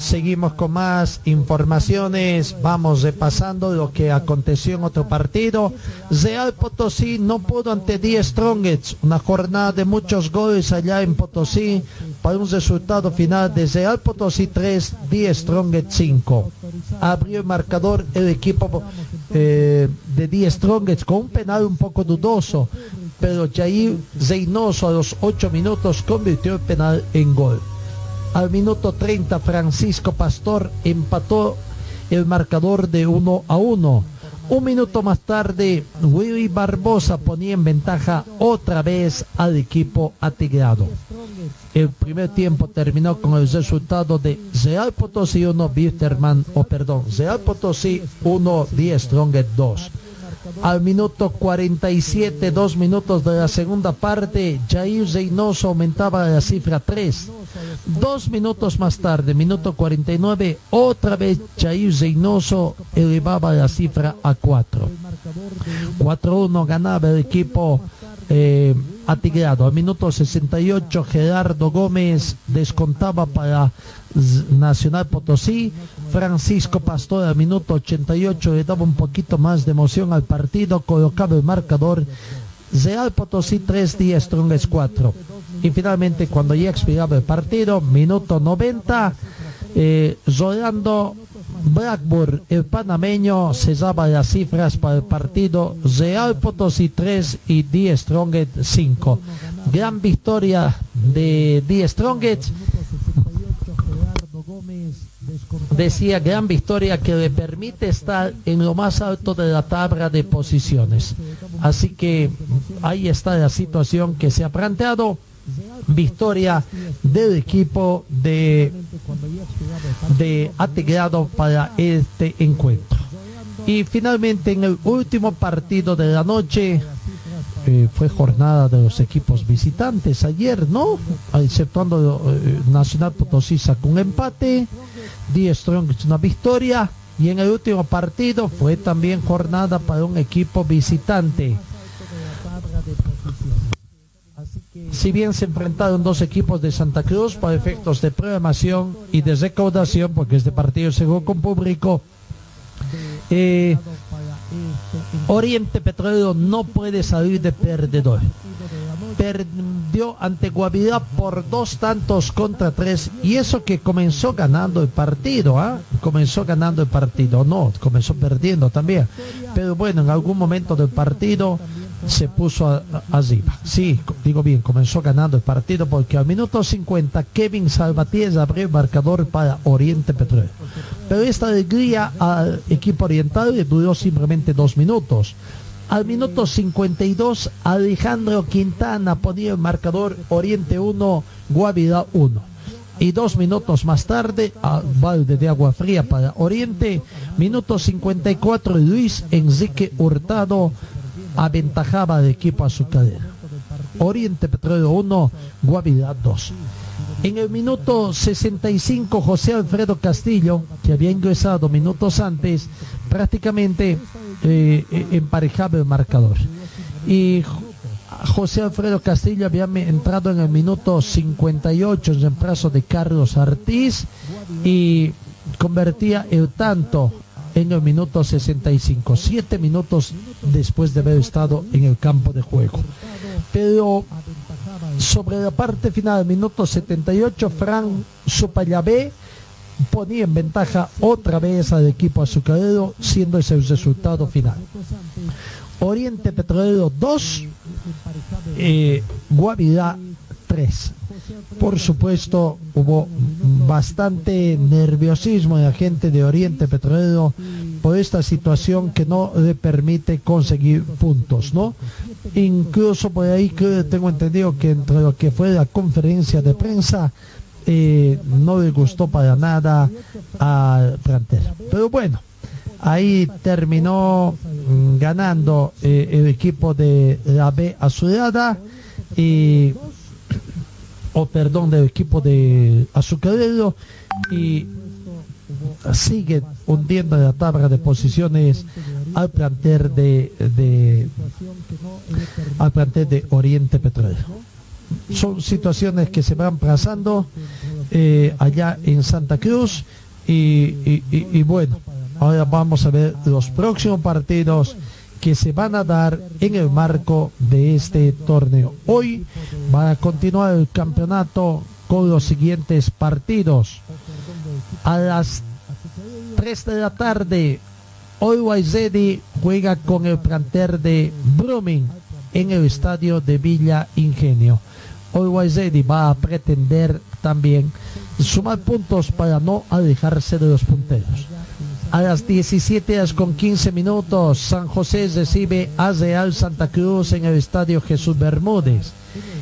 Seguimos con más informaciones. Vamos repasando lo que aconteció en otro partido. Real Potosí no pudo ante 10 Strongets. Una jornada de muchos goles allá en Potosí para un resultado final de Real Potosí 3, 10 Strongets 5. Abrió el marcador el equipo eh, de 10 Strongets con un penal un poco dudoso. Pero Jair Zeynoso a los 8 minutos convirtió el penal en gol. Al minuto 30 Francisco Pastor empató el marcador de 1 a 1. Un minuto más tarde, Willy Barbosa ponía en ventaja otra vez al equipo atigrado. El primer tiempo terminó con el resultado de Real Potosí 1, Bitterman, o perdón, Real Potosí 1, 10 Stronger 2. Al minuto 47, dos minutos de la segunda parte, Jair Reynoso aumentaba la cifra 3. Dos minutos más tarde, minuto 49, otra vez Jair Reynoso elevaba la cifra a 4. 4-1 ganaba el equipo eh, atigrado. Al minuto 68, Gerardo Gómez descontaba para Nacional Potosí. Francisco Pastor al minuto 88 le daba un poquito más de emoción al partido, colocaba el marcador. Real Potosí 3, 10, Strongest 4. Y finalmente, cuando ya expiraba el partido, minuto 90, eh, Rolando Blackburn, el panameño, cesaba las cifras para el partido Real Potosí 3 y 10 Strongest 5. Gran victoria de 10 Strongest. Decía gran victoria que le permite estar en lo más alto de la tabla de posiciones. Así que ahí está la situación que se ha planteado victoria del equipo de, de Atigrado para este encuentro. Y finalmente en el último partido de la noche, eh, fue jornada de los equipos visitantes ayer, ¿no? Exceptuando eh, Nacional Potosí sacó un empate, Die Strong una victoria y en el último partido fue también jornada para un equipo visitante. Si bien se enfrentaron dos equipos de Santa Cruz para efectos de programación y de recaudación, porque este partido se jugó con público, eh, Oriente Petrolero no puede salir de perdedor. Perdió ante Guavirá por dos tantos contra tres y eso que comenzó ganando el partido, ¿ah? Comenzó ganando el partido, no, comenzó perdiendo también. Pero bueno, en algún momento del partido se puso arriba. Sí, digo bien, comenzó ganando el partido porque al minuto 50 Kevin Salvatierra abrió el marcador para Oriente Petrolero. Pero esta alegría al equipo oriental le duró simplemente dos minutos. Al minuto 52 Alejandro Quintana ponía el marcador Oriente 1, Guavirá 1 y dos minutos más tarde a balde de agua fría para Oriente, minuto 54 Luis Enrique Hurtado aventajaba al equipo azucarero. Oriente Petróleo 1, Guavirá 2. En el minuto 65, José Alfredo Castillo, que había ingresado minutos antes, prácticamente eh, eh, emparejaba el marcador. Y José Alfredo Castillo había entrado en el minuto 58 en reemplazo de Carlos Artiz y convertía el tanto en el minuto 65, siete minutos después de haber estado en el campo de juego. Pero sobre la parte final, minuto 78, Fran Supayabé ponía en ventaja otra vez al equipo azucarero, siendo ese el resultado final. Oriente Petrolero 2, eh, Guavirá 3. Por supuesto, hubo bastante nerviosismo en la gente de Oriente Petrolero por esta situación que no le permite conseguir puntos, ¿no? Incluso por ahí que tengo entendido que entre lo que fue la conferencia de prensa eh, no le gustó para nada al plantel. Pero bueno, ahí terminó mm, ganando eh, el equipo de la B Azulada y o perdón, del equipo de Azucarero y sigue hundiendo la tabla de posiciones al plantel de, de al plantel de Oriente Petrolero. Son situaciones que se van pasando eh, allá en Santa Cruz y, y- bueno, ahora vamos a ver los próximos partidos que se van a dar en el marco de este torneo. Hoy va a continuar el campeonato con los siguientes partidos. A las 3 de la tarde, Always Ready juega con el planter de Brumming en el estadio de Villa Ingenio. Always Ready va a pretender también sumar puntos para no alejarse de los punteros. A las 17 horas con 15 minutos, San José recibe a Real Santa Cruz en el estadio Jesús Bermúdez.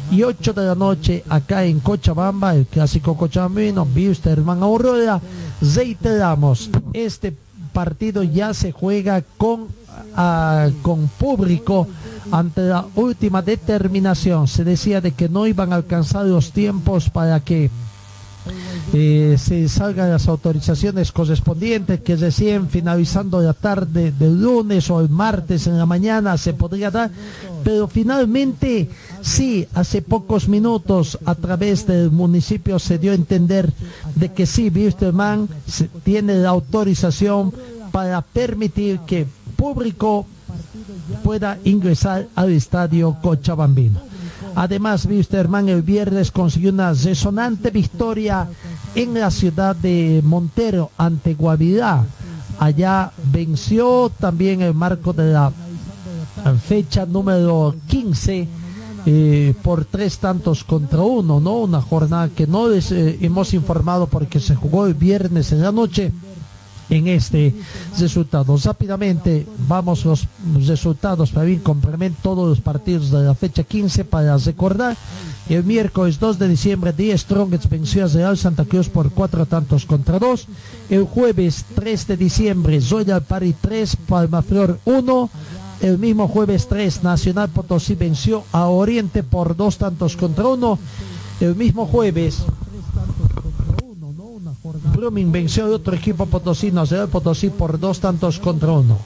Y 8 de la noche, acá en Cochabamba, el clásico cochabambino, Wisterman Aurora, reiteramos, este partido ya se juega con, con público ante la última determinación. Se decía de que no iban a alcanzar los tiempos para que eh, se salgan las autorizaciones correspondientes que recién finalizando la tarde del lunes o el martes en la mañana se podría dar, pero finalmente sí, hace pocos minutos a través del municipio se dio a entender de que sí, Wisterman tiene la autorización para permitir que público pueda ingresar al estadio Cochabambino. Además, Wisterman el viernes consiguió una resonante victoria en la ciudad de Montero ante Guavirá. Allá venció también el marco de la fecha número 15 eh, por tres tantos contra uno, ¿no? Una jornada que no les eh, hemos informado porque se jugó el viernes en la noche en este resultado. Rápidamente vamos los resultados para ir complementar todos los partidos de la fecha 15 para recordar. El miércoles 2 de diciembre, The Strongest venció a Real Santa Cruz por cuatro tantos contra dos. El jueves 3 de diciembre, Royal Party 3, Palmaflor 1. El mismo jueves 3, Nacional Potosí venció a Oriente por dos tantos contra uno. El mismo jueves, Blooming venció a otro equipo potosino, Real Potosí por dos tantos contra uno.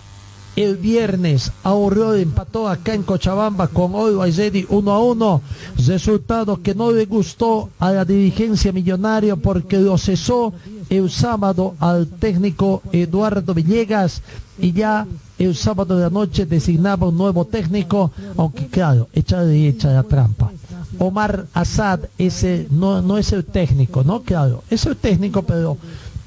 El viernes Aurora empató acá en Cochabamba con Always Ready 1 a 1, resultado que no le gustó a la dirigencia millonario porque lo cesó el sábado al técnico Eduardo Villegas y ya el sábado de la noche designaba un nuevo técnico, aunque claro, echa de echa la trampa. Omar Assad no, no es el técnico, ¿no? Claro, es el técnico, pero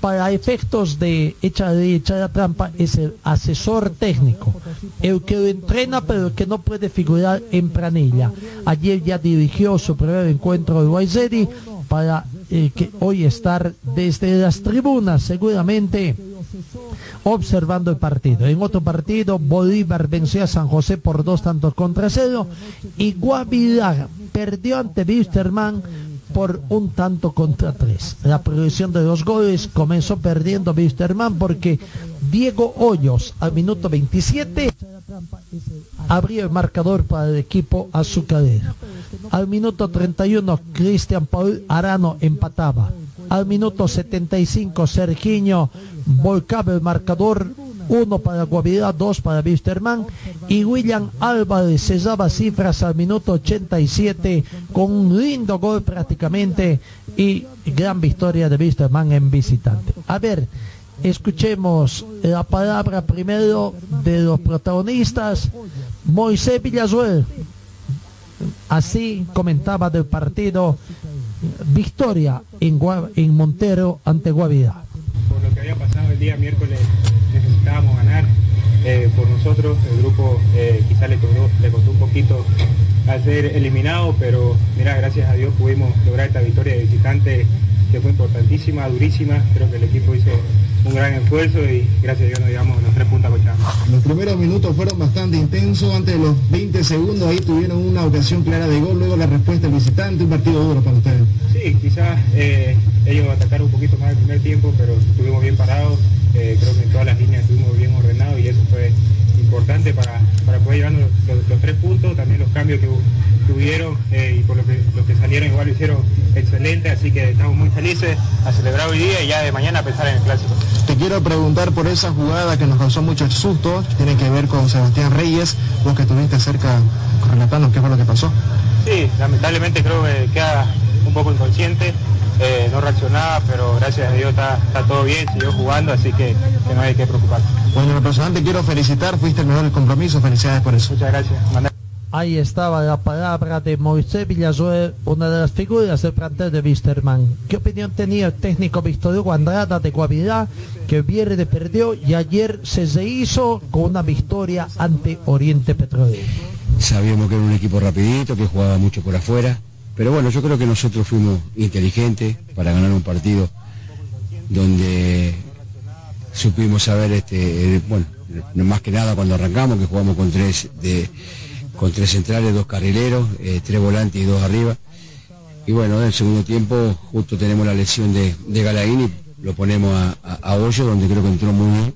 para efectos de echa de echa la trampa es el asesor técnico, el que lo entrena pero el que no puede figurar en planilla. Ayer ya dirigió su primer encuentro de Waizeri para eh, que hoy estar desde las tribunas seguramente observando el partido. En otro partido, Bolívar venció a San José por dos tantos contra cero y Guavirá perdió ante Wisterman por un tanto contra tres. La progresión de los goles comenzó perdiendo Wisterman porque Diego Hoyos al minuto 27 abrió el marcador para el equipo azucarero. Al minuto 31 Cristian Paul Arano empataba. Al minuto 75 Sergiño volcaba el marcador uno para Guavirá, dos para Wisterman y William Álvarez cesaba cifras al minuto 87 con un lindo gol prácticamente y gran victoria de Wisterman en visitante. A ver, escuchemos la palabra primero de los protagonistas. Moisés Villazuel, así comentaba del partido, victoria en, Gua- en Montero ante Guavirá. por lo que había pasado el día miércoles necesitábamos ganar eh, por nosotros el grupo eh, quizá le costó, le costó un poquito al ser eliminado pero mira gracias a Dios pudimos lograr esta victoria de visitante que fue importantísima durísima creo que el equipo hizo un gran esfuerzo y gracias a Dios nos llevamos los tres puntos a. Los primeros minutos fueron bastante intensos, antes de los 20 segundos ahí tuvieron una ocasión clara de gol, luego la respuesta del visitante, un partido duro para ustedes. Sí, quizás eh, ellos atacaron un poquito más el primer tiempo, pero estuvimos bien parados. Eh, creo que en todas las líneas estuvimos bien ordenados y eso fue importante para, para poder llevarnos los, los- los tres puntos. También los cambios que tuvieron eh, y por lo que, los que salieron igual lo hicieron excelente, así que estamos muy felices a celebrar hoy día y ya de mañana a pensar en el clásico. Te quiero preguntar por esa jugada que nos causó muchos sustos, tiene que ver con Sebastián Reyes, vos que estuviste cerca relatando qué fue lo que pasó. Sí, lamentablemente creo que queda un poco inconsciente. Eh, no reaccionaba, pero gracias a Dios está, está todo bien, siguió jugando, así que, que no hay que preocuparse. Bueno, en lo personal te quiero felicitar, fuiste el mejor del compromiso, felicidades por eso. Muchas gracias. Ahí estaba la palabra de Moisés Villazuel, una de las figuras del plantel de Wisterman. ¿Qué opinión tenía el técnico Víctor Hugo Andrada de Guavirá, que el viernes perdió y ayer se rehizo con una victoria ante Oriente Petrolero? Sabíamos que era un equipo rapidito, que jugaba mucho por afuera, pero bueno, yo creo que nosotros fuimos inteligentes para ganar un partido donde supimos saber, este, eh, bueno, más que nada cuando arrancamos, que jugamos con tres, de, con tres centrales, dos carrileros, eh, tres volantes y dos arriba. Y bueno, en el segundo tiempo justo tenemos la lesión de, de Galaín y lo ponemos a, a- a donde creo que entró muy bien,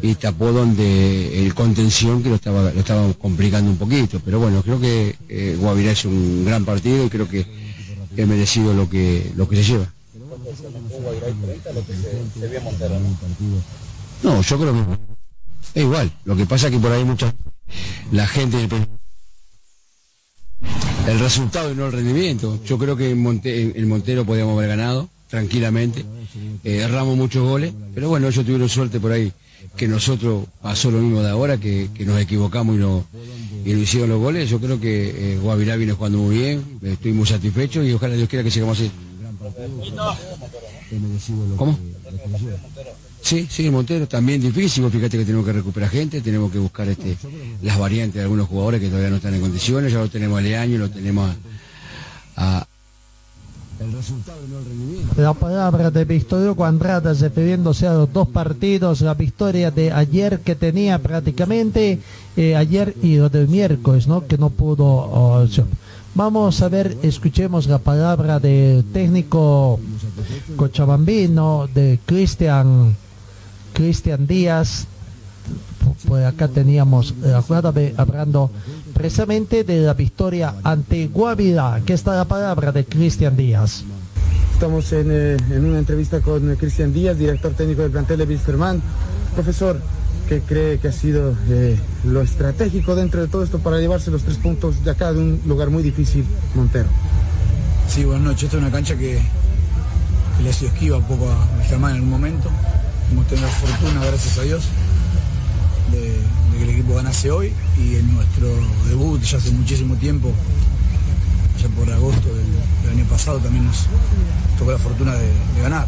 y tapó donde el contención que lo estaba, lo estaba complicando un poquito. Pero bueno, creo que eh, Guavirá es un gran partido y creo que he merecido lo que, lo que se lleva. No, yo creo que es igual. Lo que pasa es que por ahí mucha la gente el resultado y no el rendimiento. Yo creo que en, Monte- en Montero podíamos haber ganado tranquilamente. Eh, erramos muchos goles, pero bueno, ellos tuvieron suerte por ahí que nosotros pasó lo mismo de ahora, que, nos equivocamos y no, y hicieron los goles. Yo creo que eh, Guavirá viene jugando muy bien, estoy muy satisfecho y ojalá Dios quiera que sigamos así. ¿Cómo? Sí, sí, Montero también difícil, fíjate que tenemos que recuperar gente, tenemos que buscar este, las variantes de algunos jugadores que todavía no están en condiciones, ya lo tenemos a Leaño, lo tenemos a- el resultado no el. La palabra de Víctor Hugo Andrada refiriéndose a los dos partidos, la victoria de ayer que tenía prácticamente, eh, ayer y lo del miércoles, ¿no? Que no pudo. oh, Vamos a ver, escuchemos la palabra del técnico cochabambino, de Cristian, Cristian Díaz. Por acá teníamos la jugada de- hablando precisamente de la victoria ante Guavirá, que está la palabra de Cristian Díaz. Estamos en, eh, en una entrevista con eh, Cristian Díaz, director técnico del plantel de Wilstermann. Profesor, ¿qué cree que ha sido eh, lo estratégico dentro de todo esto para llevarse los tres puntos de acá de un lugar muy difícil, Montero? Sí, buenas noches. Esta es una cancha que, que le ha sido esquiva un poco a Germán en algún momento. Hemos tenido la fortuna, gracias a Dios, de, equipo ganase hoy y en nuestro debut ya hace muchísimo tiempo, ya por agosto del, año pasado también nos tocó la fortuna de, ganar.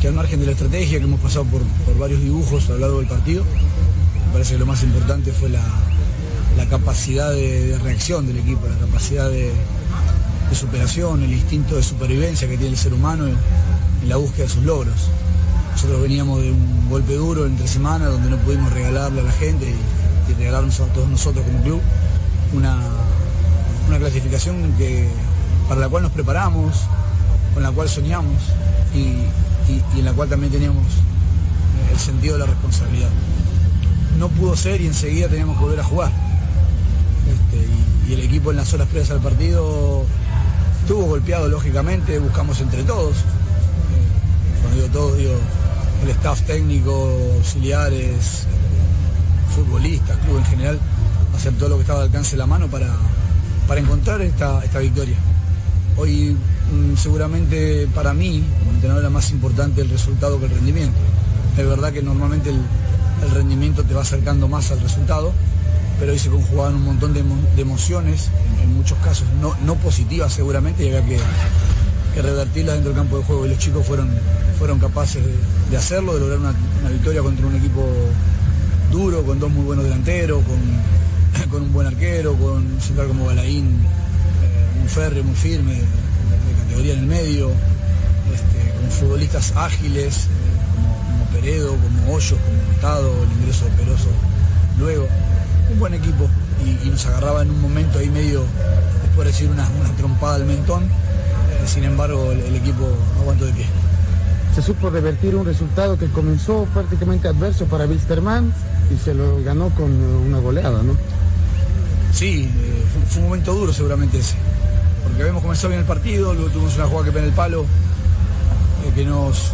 Que al margen de la estrategia que hemos pasado por, varios dibujos a lo largo del partido, me parece que lo más importante fue la, capacidad de, reacción del equipo, la capacidad de, de superación, el instinto de supervivencia que tiene el ser humano en, en la búsqueda de sus logros. Nosotros veníamos de un golpe duro entre semana donde no pudimos regalarle a la gente y, regalarnos a todos nosotros como club una, una clasificación que, para la cual nos preparamos, con la cual soñamos y, y- en la cual también teníamos el sentido de la responsabilidad. No pudo ser y enseguida teníamos que volver a jugar. Este, y, y el equipo en las horas previas al partido estuvo golpeado lógicamente, buscamos entre todos. Eh, cuando digo todos, digo el staff técnico, auxiliares, futbolistas, club en general, hacer todo lo que estaba al alcance de la mano para, para encontrar esta, esta victoria. Hoy mm, seguramente para mí, como entrenador, era más importante el resultado que el rendimiento. Es verdad que normalmente el, rendimiento te va acercando más al resultado, pero hoy se conjugaban un montón de, emo- de emociones, en, en muchos casos no, no positivas seguramente, y había que, que revertirlas dentro del campo de juego. Y los chicos fueron, fueron capaces de, hacerlo, de lograr una, victoria contra un equipo duro, con dos muy buenos delanteros, con, con un buen arquero, con un central como Galaín, eh, muy férreo, muy firme, de, categoría en el medio, este, con futbolistas ágiles, eh, como, Peredo, como Hoyos, como Hurtado, el ingreso de Peroso luego. Un buen equipo y, nos agarraba en un momento ahí medio, después de decir una, trompada al mentón, sin embargo el, el equipo aguantó de pie. Se supo revertir un resultado que comenzó prácticamente adverso para Wilstermann y se lo ganó con eh, una goleada, ¿no? Sí, eh, fue, fue un momento duro seguramente ese. Porque habíamos comenzado bien el partido, luego tuvimos una jugada que pega en el palo, eh, que nos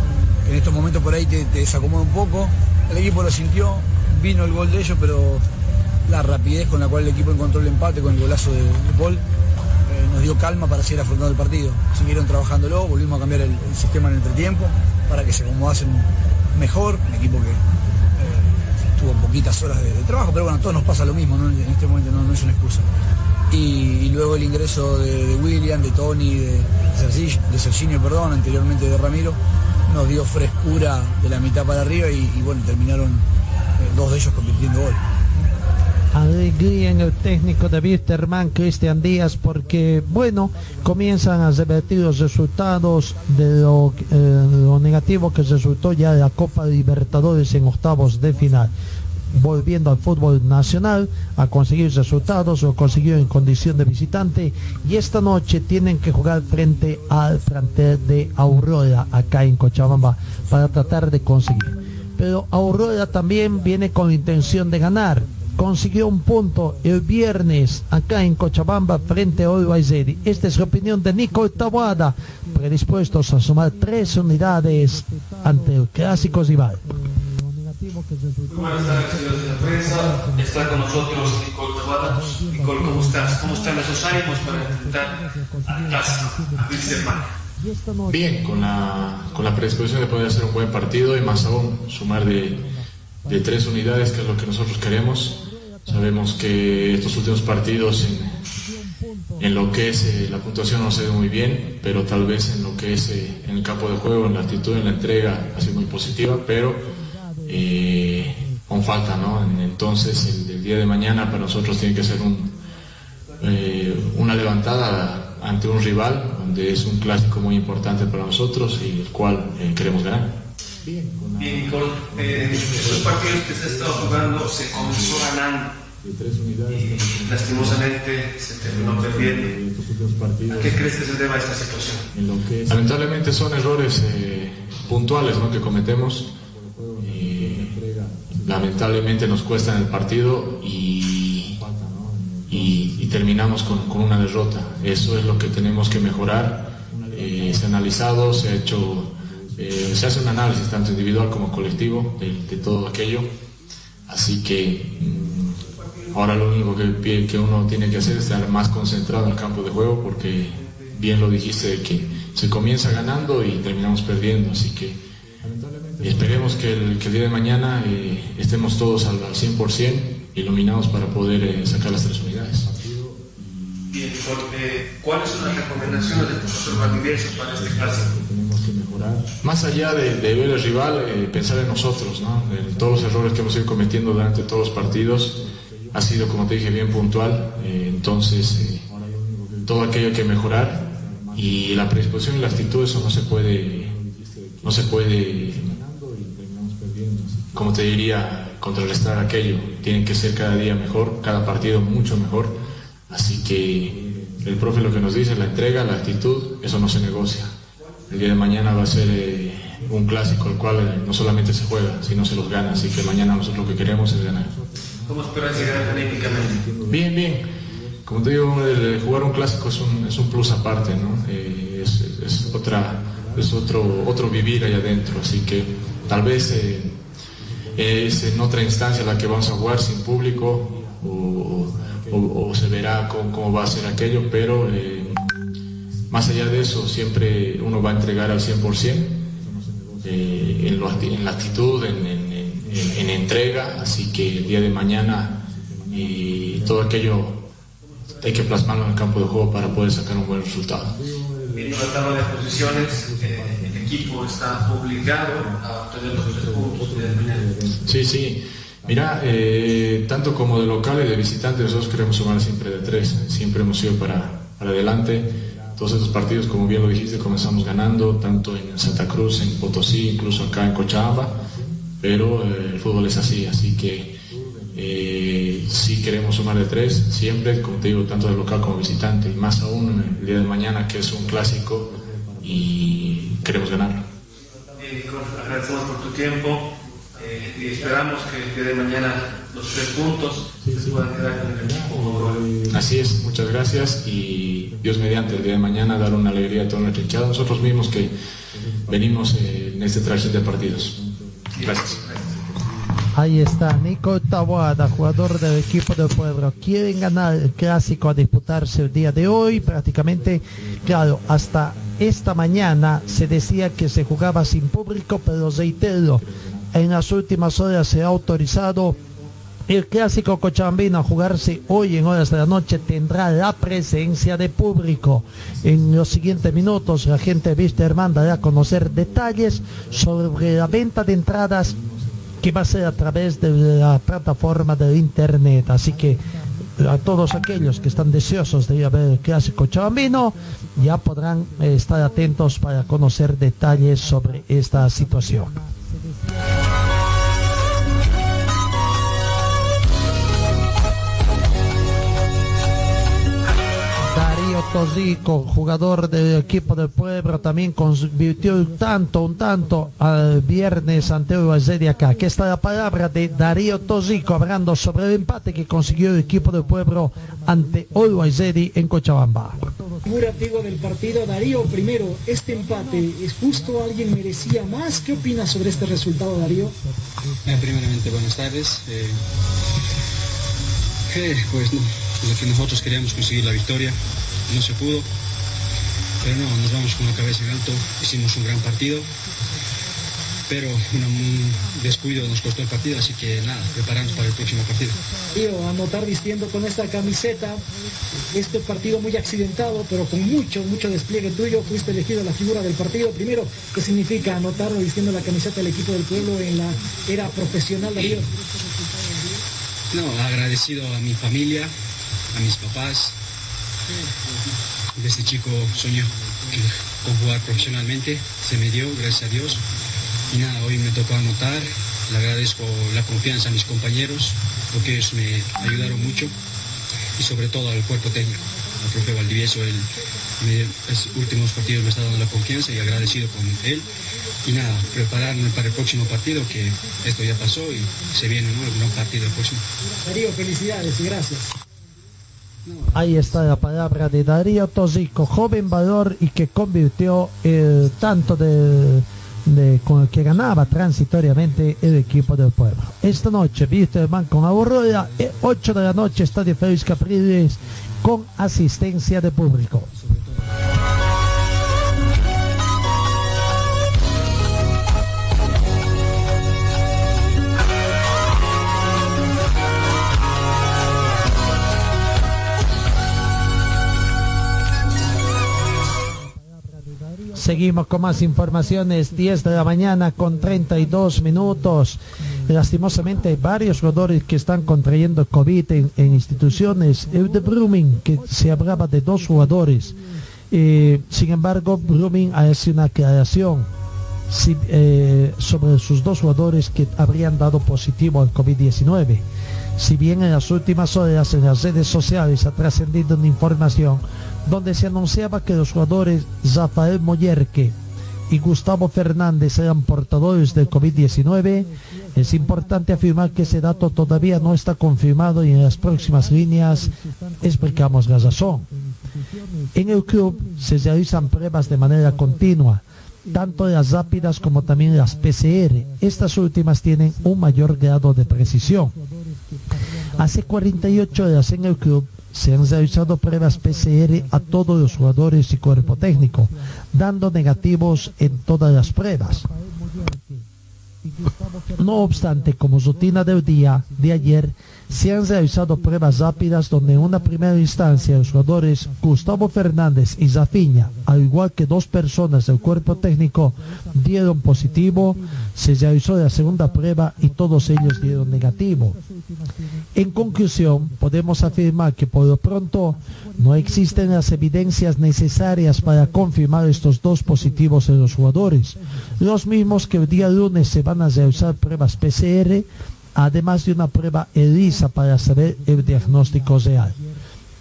en estos momentos por ahí te, te desacomoda un poco. El equipo lo sintió, vino el gol de ellos, pero la rapidez con la cual el equipo encontró el empate con el golazo de, de Paul, nos dio calma para seguir afrontando el partido. Siguieron trabajándolo, volvimos a cambiar el, sistema en el entretiempo para que se acomodasen mejor, un equipo que eh, tuvo poquitas horas de, trabajo, pero bueno, a todos nos pasa lo mismo, en este momento no, es una excusa. Y, luego el ingreso de, William, de Tony, de, Sergi- de Serginho, perdón, anteriormente de Ramiro, nos dio frescura de la mitad para arriba y, y bueno, terminaron eh, dos de ellos convirtiendo gol. Alegría en el técnico de Wisterman, Cristian Díaz, porque, bueno, comienzan a revertir los resultados de lo, eh, lo negativo que resultó ya de la Copa Libertadores en octavos de final. Volviendo al fútbol nacional a conseguir resultados, lo consiguió en condición de visitante y esta noche tienen que jugar frente al plantel de Aurora acá en Cochabamba para tratar de conseguir. Pero Aurora también viene con intención de ganar, consiguió un punto el viernes acá en Cochabamba frente a Ready. Esta es la opinión de Nico Taboada, predispuestos a sumar tres unidades ante el clásico rival. Buenas tardes, señores de la prensa. Está con nosotros Nicole Tabata. Nicole, ¿cómo estás? ¿Cómo están esos ánimos para enfrentar al clásico, a Wilstermann? Bien, con la, con la predisposición de poder hacer un buen partido y más aún sumar de, de tres unidades, que es lo que nosotros queremos. Sabemos que estos últimos partidos en, lo que es eh, la puntuación no se ve muy bien, pero tal vez en lo que es eh, en el campo de juego, en la actitud, en la entrega, ha sido muy positiva, pero eh, aún falta, ¿no? Entonces, el, día de mañana para nosotros tiene que ser eh, una levantada ante un rival, donde es un clásico muy importante para nosotros y el cual queremos ganar. Bien, Nicole. Eh, esos partidos que se ha estado jugando se comenzó ganando y lastimosamente se terminó perdiendo. ¿A qué crees que se deba esta situación? Lamentablemente son errores eh, puntuales ¿no? que cometemos. Eh, lamentablemente nos cuesta en el partido y, y- y terminamos con, con una derrota. Eso es lo que tenemos que mejorar. Eh, se ha analizado, se ha hecho, eh, se hace un análisis tanto individual como colectivo de, de todo aquello. Así que mm, ahora lo único que, que uno tiene que hacer es estar más concentrado en el campo de juego porque bien lo dijiste de que se comienza ganando y terminamos perdiendo. Así que esperemos que el, que el día de mañana eh, estemos todos al, al 100% iluminados para poder eh, sacar las tres unidades. Bien. Eh, ¿Cuáles son las recomendaciones del profesor Valdivieso para este clásico? Más allá de, ver el rival, eh, pensar en nosotros, ¿no? En todos los errores que hemos ido cometiendo durante todos los partidos ha sido, como te dije, bien puntual. eh, entonces, eh, todo aquello que mejorar y la predisposición y la actitud, eso no se puede, no se puede, como te diría, contrarrestar aquello. Tienen que ser cada día mejor, cada partido mucho mejor. Así que el profe lo que nos dice, la entrega, la actitud, eso no se negocia. El día de mañana va a ser eh, un clásico el cual eh, no solamente se juega, sino se los gana. Así que mañana nosotros lo que queremos es ganar. ¿Cómo esperas llegar anímicamente? Bien, bien. Como te digo, el, el jugar un clásico es un, es un plus aparte, ¿no? Eh, es, es otra, es otro, otro vivir ahí adentro. Así que tal vez eh, es en otra instancia la que vamos a jugar sin público o, o- o se verá cómo, cómo va a ser aquello, pero eh, más allá de eso, siempre uno va a entregar al 100% eh, en, lo acti- en la actitud, en, en- en- en entrega, así que el día de mañana eh, todo aquello hay que plasmarlo en el campo de juego para poder sacar un buen resultado. Viendo la tabla de posiciones, eh, el equipo está obligado a obtener los tres puntos de. Sí, sí. Mira, eh, tanto como de local y de visitante, nosotros queremos sumar siempre de tres. Siempre hemos ido para, para adelante. Todos estos partidos, como bien lo dijiste, comenzamos ganando, tanto en Santa Cruz, en Potosí, incluso acá en Cochabamba. Pero eh, el fútbol es así, así que eh, sí queremos sumar de tres, siempre, como te digo, tanto de local como visitante. Y más aún el día de mañana, que es un clásico y queremos ganarlo. Bien, Nicole, agradecemos por tu tiempo eh, y esperamos que el día de mañana los tres puntos se puedan quedar con el equipo. Así es, muchas gracias y Dios mediante el día de mañana dar una alegría a toda nuestra hinchada, nosotros mismos que venimos eh, en este trayecto de partidos. Gracias. Ahí está Nico Tabuada, jugador del equipo del pueblo. Quieren ganar el clásico a disputarse el día de hoy. Prácticamente, claro, hasta esta mañana se decía que se jugaba sin público, pero reitero, en las últimas horas se ha autorizado el clásico cochabambino a jugarse hoy en horas de la noche tendrá la presencia de público. En los siguientes minutos la gente de Wisterman dará a conocer detalles sobre la venta de entradas que va a ser a través de la plataforma de internet. Así que a todos aquellos que están deseosos de ir a ver el clásico chabambino ya podrán estar atentos para conocer detalles sobre esta situación. Tosico, jugador del equipo del pueblo, también convirtió un tanto, un tanto al viernes ante Uruguay de acá. Aquí está la palabra de Darío Tosico hablando sobre el empate que consiguió el equipo del pueblo ante Uruguay en Cochabamba. Muy antiguo del partido, Darío, primero, este empate, ¿es justo? ¿Alguien merecía más? ¿Qué opinas sobre este resultado, Darío? Eh, primeramente, buenas tardes. Eh, eh, pues no, lo que nosotros queríamos conseguir la victoria, no se pudo. Pero no, nos vamos con la cabeza en alto, hicimos un gran partido. Pero un descuido nos costó el partido, así que nada, prepararnos para el próximo partido. Darío, anotar vistiendo con esta camiseta, este partido muy accidentado, pero con mucho, mucho despliegue tuyo, fuiste elegido la figura del partido. Primero, ¿qué significa anotar vistiendo la camiseta del equipo del pueblo en la era profesional, Darío? No, agradecido a mi familia, a mis papás. Desde chico soñé con jugar profesionalmente, se me dio, gracias a Dios. Y nada, hoy me tocó anotar, le agradezco la confianza a mis compañeros, porque ellos me ayudaron mucho, y sobre todo al cuerpo técnico, al profe Valdivieso, él me, los últimos partidos me está dando la confianza y agradecido con él. Y nada, prepararme para el próximo partido, que esto ya pasó y se viene el gran partido el próximo. Darío, felicidades y gracias. Ahí está la palabra de Darío Tosico, joven valor y que convirtió el tanto de, con el que ganaba transitoriamente el equipo del pueblo. Esta noche, Wisterman con Aurora, 8 de la noche, Estadio Félix Capriles, con asistencia de público. Seguimos con más informaciones, 10 de la mañana con 32 minutos. Lastimosamente hay varios jugadores que están contrayendo COVID en, instituciones. El de Brumming, que se hablaba de dos jugadores. Eh, sin embargo, Brumming hace una aclaración eh, sobre sus dos jugadores que habrían dado positivo al COVID-19. Si bien en las últimas horas en las redes sociales ha trascendido una información donde se anunciaba que los jugadores Rafael Moyerque y Gustavo Fernández eran portadores del COVID-19, es importante afirmar que ese dato todavía no está confirmado y en las próximas líneas explicamos la razón. En el club se realizan pruebas de manera continua, tanto las rápidas como también las PCR. Estas últimas tienen un mayor grado de precisión. Hace 48 horas en el club se han realizado pruebas PCR a todos los jugadores y cuerpo técnico, dando negativos en todas las pruebas. No obstante, como rutina del día de ayer, se han realizado pruebas rápidas donde en una primera instancia los jugadores Gustavo Fernández y Zafiña, al igual que dos personas del cuerpo técnico, dieron positivo, se realizó la segunda prueba y todos ellos dieron negativo. En conclusión, podemos afirmar que por lo pronto no existen las evidencias necesarias para confirmar estos dos positivos en los jugadores, los mismos que el día lunes se van a realizar pruebas PCR, además de una prueba ELISA para saber el diagnóstico real.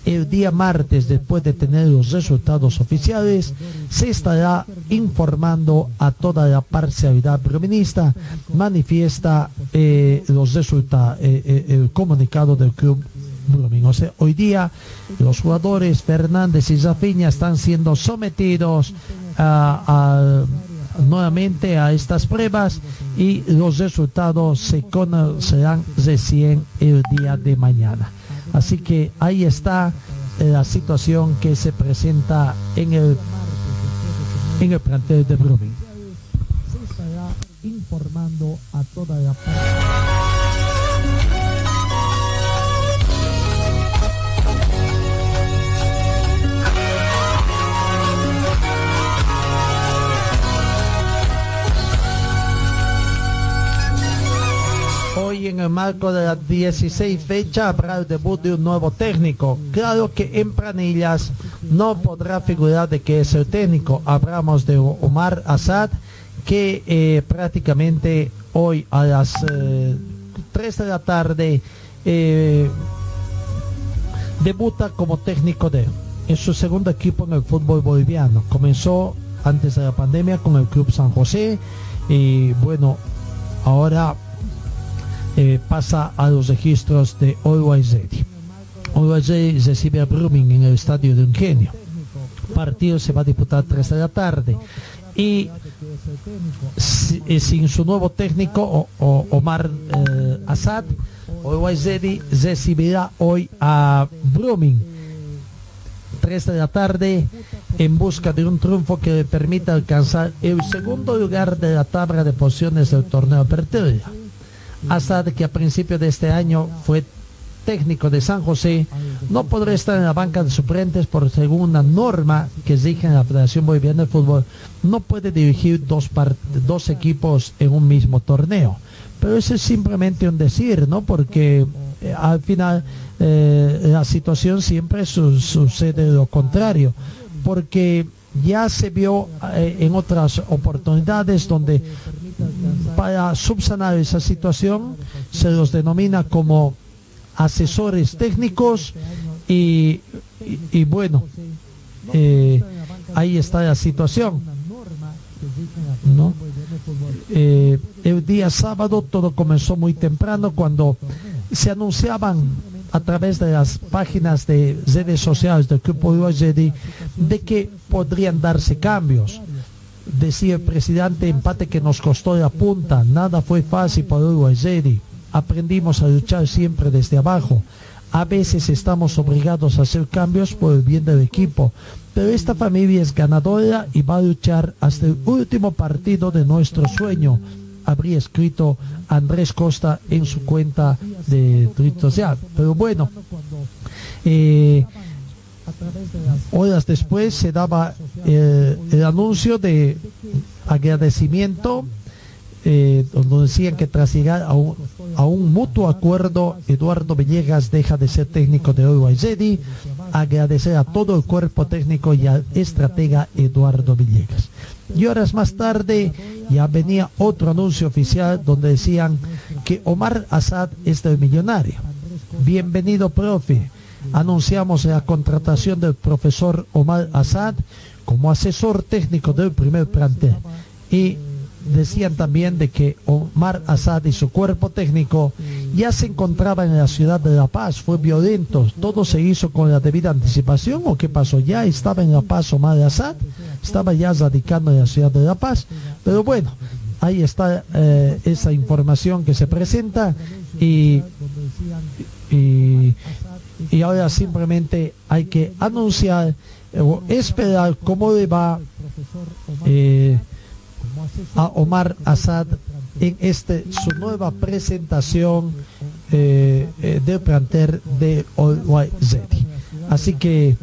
El día martes, después de tener los resultados oficiales, se estará informando a toda la parcialidad bruminista, manifiesta eh, los resultados, el comunicado del club. O hoy día los jugadores Fernández y Zafiña están siendo sometidos a, a- nuevamente a estas pruebas y los resultados se conocerán recién el día de mañana. Así que ahí está eh, la situación que se presenta en el en el plantel de Brumming. Se estará informando a toda la Hoy en el marco de la 16 fecha habrá el debut de un nuevo técnico. Claro que en planillas no podrá figurar de que es el técnico. Hablamos de Omar Assad que eh, prácticamente hoy a las 3 de la tarde eh, debuta como técnico de en su segundo equipo en el fútbol boliviano. Comenzó antes de la pandemia con el Club San José y bueno, ahora eh, pasa a los registros de Always Ready. Always Ready recibe a Brumming en el estadio de Ingenio. Partido se va a disputar a 3 de la tarde. Y eh, sin su nuevo técnico, Omar eh, Assad, Always recibirá hoy a Brumming 3 de la tarde en busca de un triunfo que le permita alcanzar el segundo lugar de la tabla de posiciones del torneo Apertura. Assad, que a principios de este año fue técnico de San José, no podrá estar en la banca de suplentes por según una norma que en la Federación Boliviana de Fútbol, no puede dirigir dos, dos equipos en un mismo torneo. Pero eso es simplemente un decir, ¿no? Porque eh, al final eh, la situación siempre su- sucede lo contrario, porque ya se vio eh, en otras oportunidades donde para subsanar esa situación se los denomina como asesores técnicos y, y- bueno, eh, ahí está la situación. Eh, el día sábado todo comenzó muy temprano cuando se anunciaban a través de las páginas de redes sociales del Uruguay Jedi de que podrían darse cambios. Decía el presidente, empate que nos costó la punta, nada fue fácil para Uruguay. Aprendimos a luchar siempre desde abajo. A veces estamos obligados a hacer cambios por el bien del equipo, pero esta familia es ganadora y va a luchar hasta el último partido de nuestro sueño, habría escrito Andrés Costa en su cuenta de Twitter social. Pero bueno, eh, horas después se daba eh, el anuncio de agradecimiento eh, donde decían que tras llegar a un, mutuo acuerdo, Eduardo Villegas deja de ser técnico de Uruguay agradecer a todo el cuerpo técnico y al estratega Eduardo Villegas. Y horas más tarde ya venía otro anuncio oficial donde decían que Omar Assad es del millonario. Bienvenido, profe. Anunciamos la contratación del profesor Omar Assad como asesor técnico del primer plantel. Y decían también de que Omar Assad y su cuerpo técnico ya se encontraban en la ciudad de La Paz, fue violento, todo se hizo con la debida anticipación o qué pasó, ya estaba en La Paz Omar Assad, estaba ya radicando en la ciudad de La Paz, pero bueno, ahí está eh, esa información que se presenta y, y, y ahora simplemente hay que anunciar eh, o esperar cómo le va eh, a Omar Assad en este su nueva presentación eh, eh, del plantel de Ready. Así que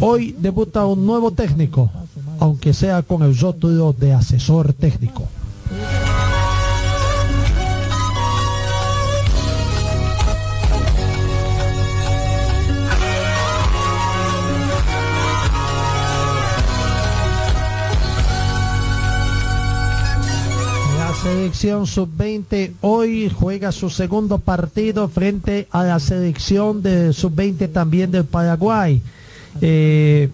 hoy debuta un nuevo técnico, aunque sea con el rótulo de asesor técnico. Selección sub-20 hoy juega su segundo partido frente a la selección de sub-20 también del Paraguay. Eh,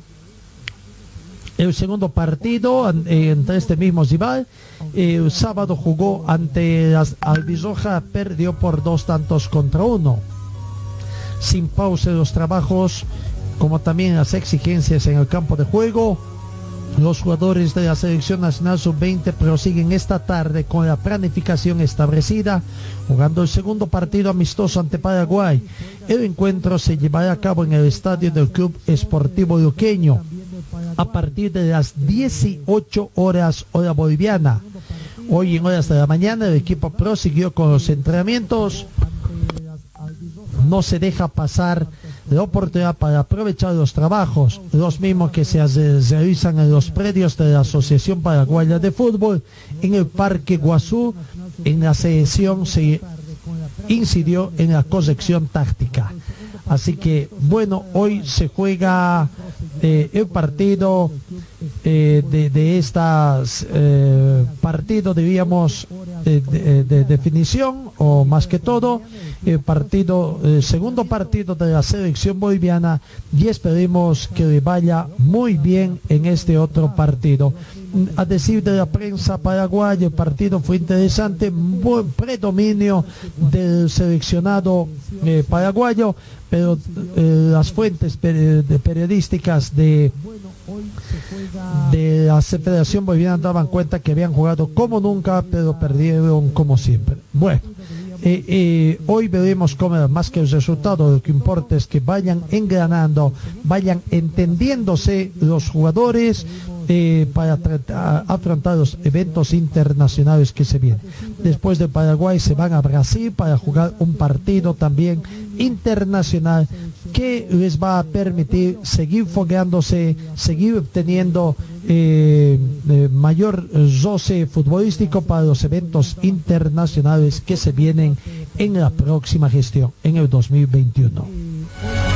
el segundo partido eh, entre este mismo rival, eh, el sábado jugó ante las Albirroja, perdió por dos tantos contra uno. Sin pausa los trabajos, como también las exigencias en el campo de juego, Los jugadores de la Selección Nacional Sub-20 prosiguen esta tarde con la planificación establecida, jugando el segundo partido amistoso ante Paraguay. El encuentro se llevará a cabo en el estadio del Club Esportivo Luqueño a partir de las 18 horas hora boliviana. Hoy en horas de la mañana el equipo prosiguió con los entrenamientos. No se deja pasar la oportunidad para aprovechar los trabajos, los mismos que se realizan en los predios de la Asociación Paraguaya de Fútbol, en el Parque Guazú, en la selección se incidió en la corrección táctica. Así que, bueno, hoy se juega eh, el partido eh, de, de estas eh, partido, diríamos, de, de- de definición, o más que todo, el partido, el segundo partido de la selección boliviana, y esperemos que le vaya muy bien en este otro partido. A decir de la prensa paraguaya, el partido fue interesante, buen predominio del seleccionado eh, paraguayo, pero eh, las fuentes periodísticas de de la Federación Boliviana daban cuenta que habían jugado como nunca, pero perdieron como siempre. Bueno, eh, eh, hoy veremos cómo más que el resultado, lo que importa es que vayan engranando, vayan entendiéndose los jugadores eh, para afrontar los eventos internacionales que se vienen. Después de Paraguay se van a Brasil para jugar un partido también internacional que les va a permitir seguir fogueándose, seguir obteniendo eh, eh, mayor roce futbolístico para los eventos internacionales que se vienen en la próxima gestión, en el 2021.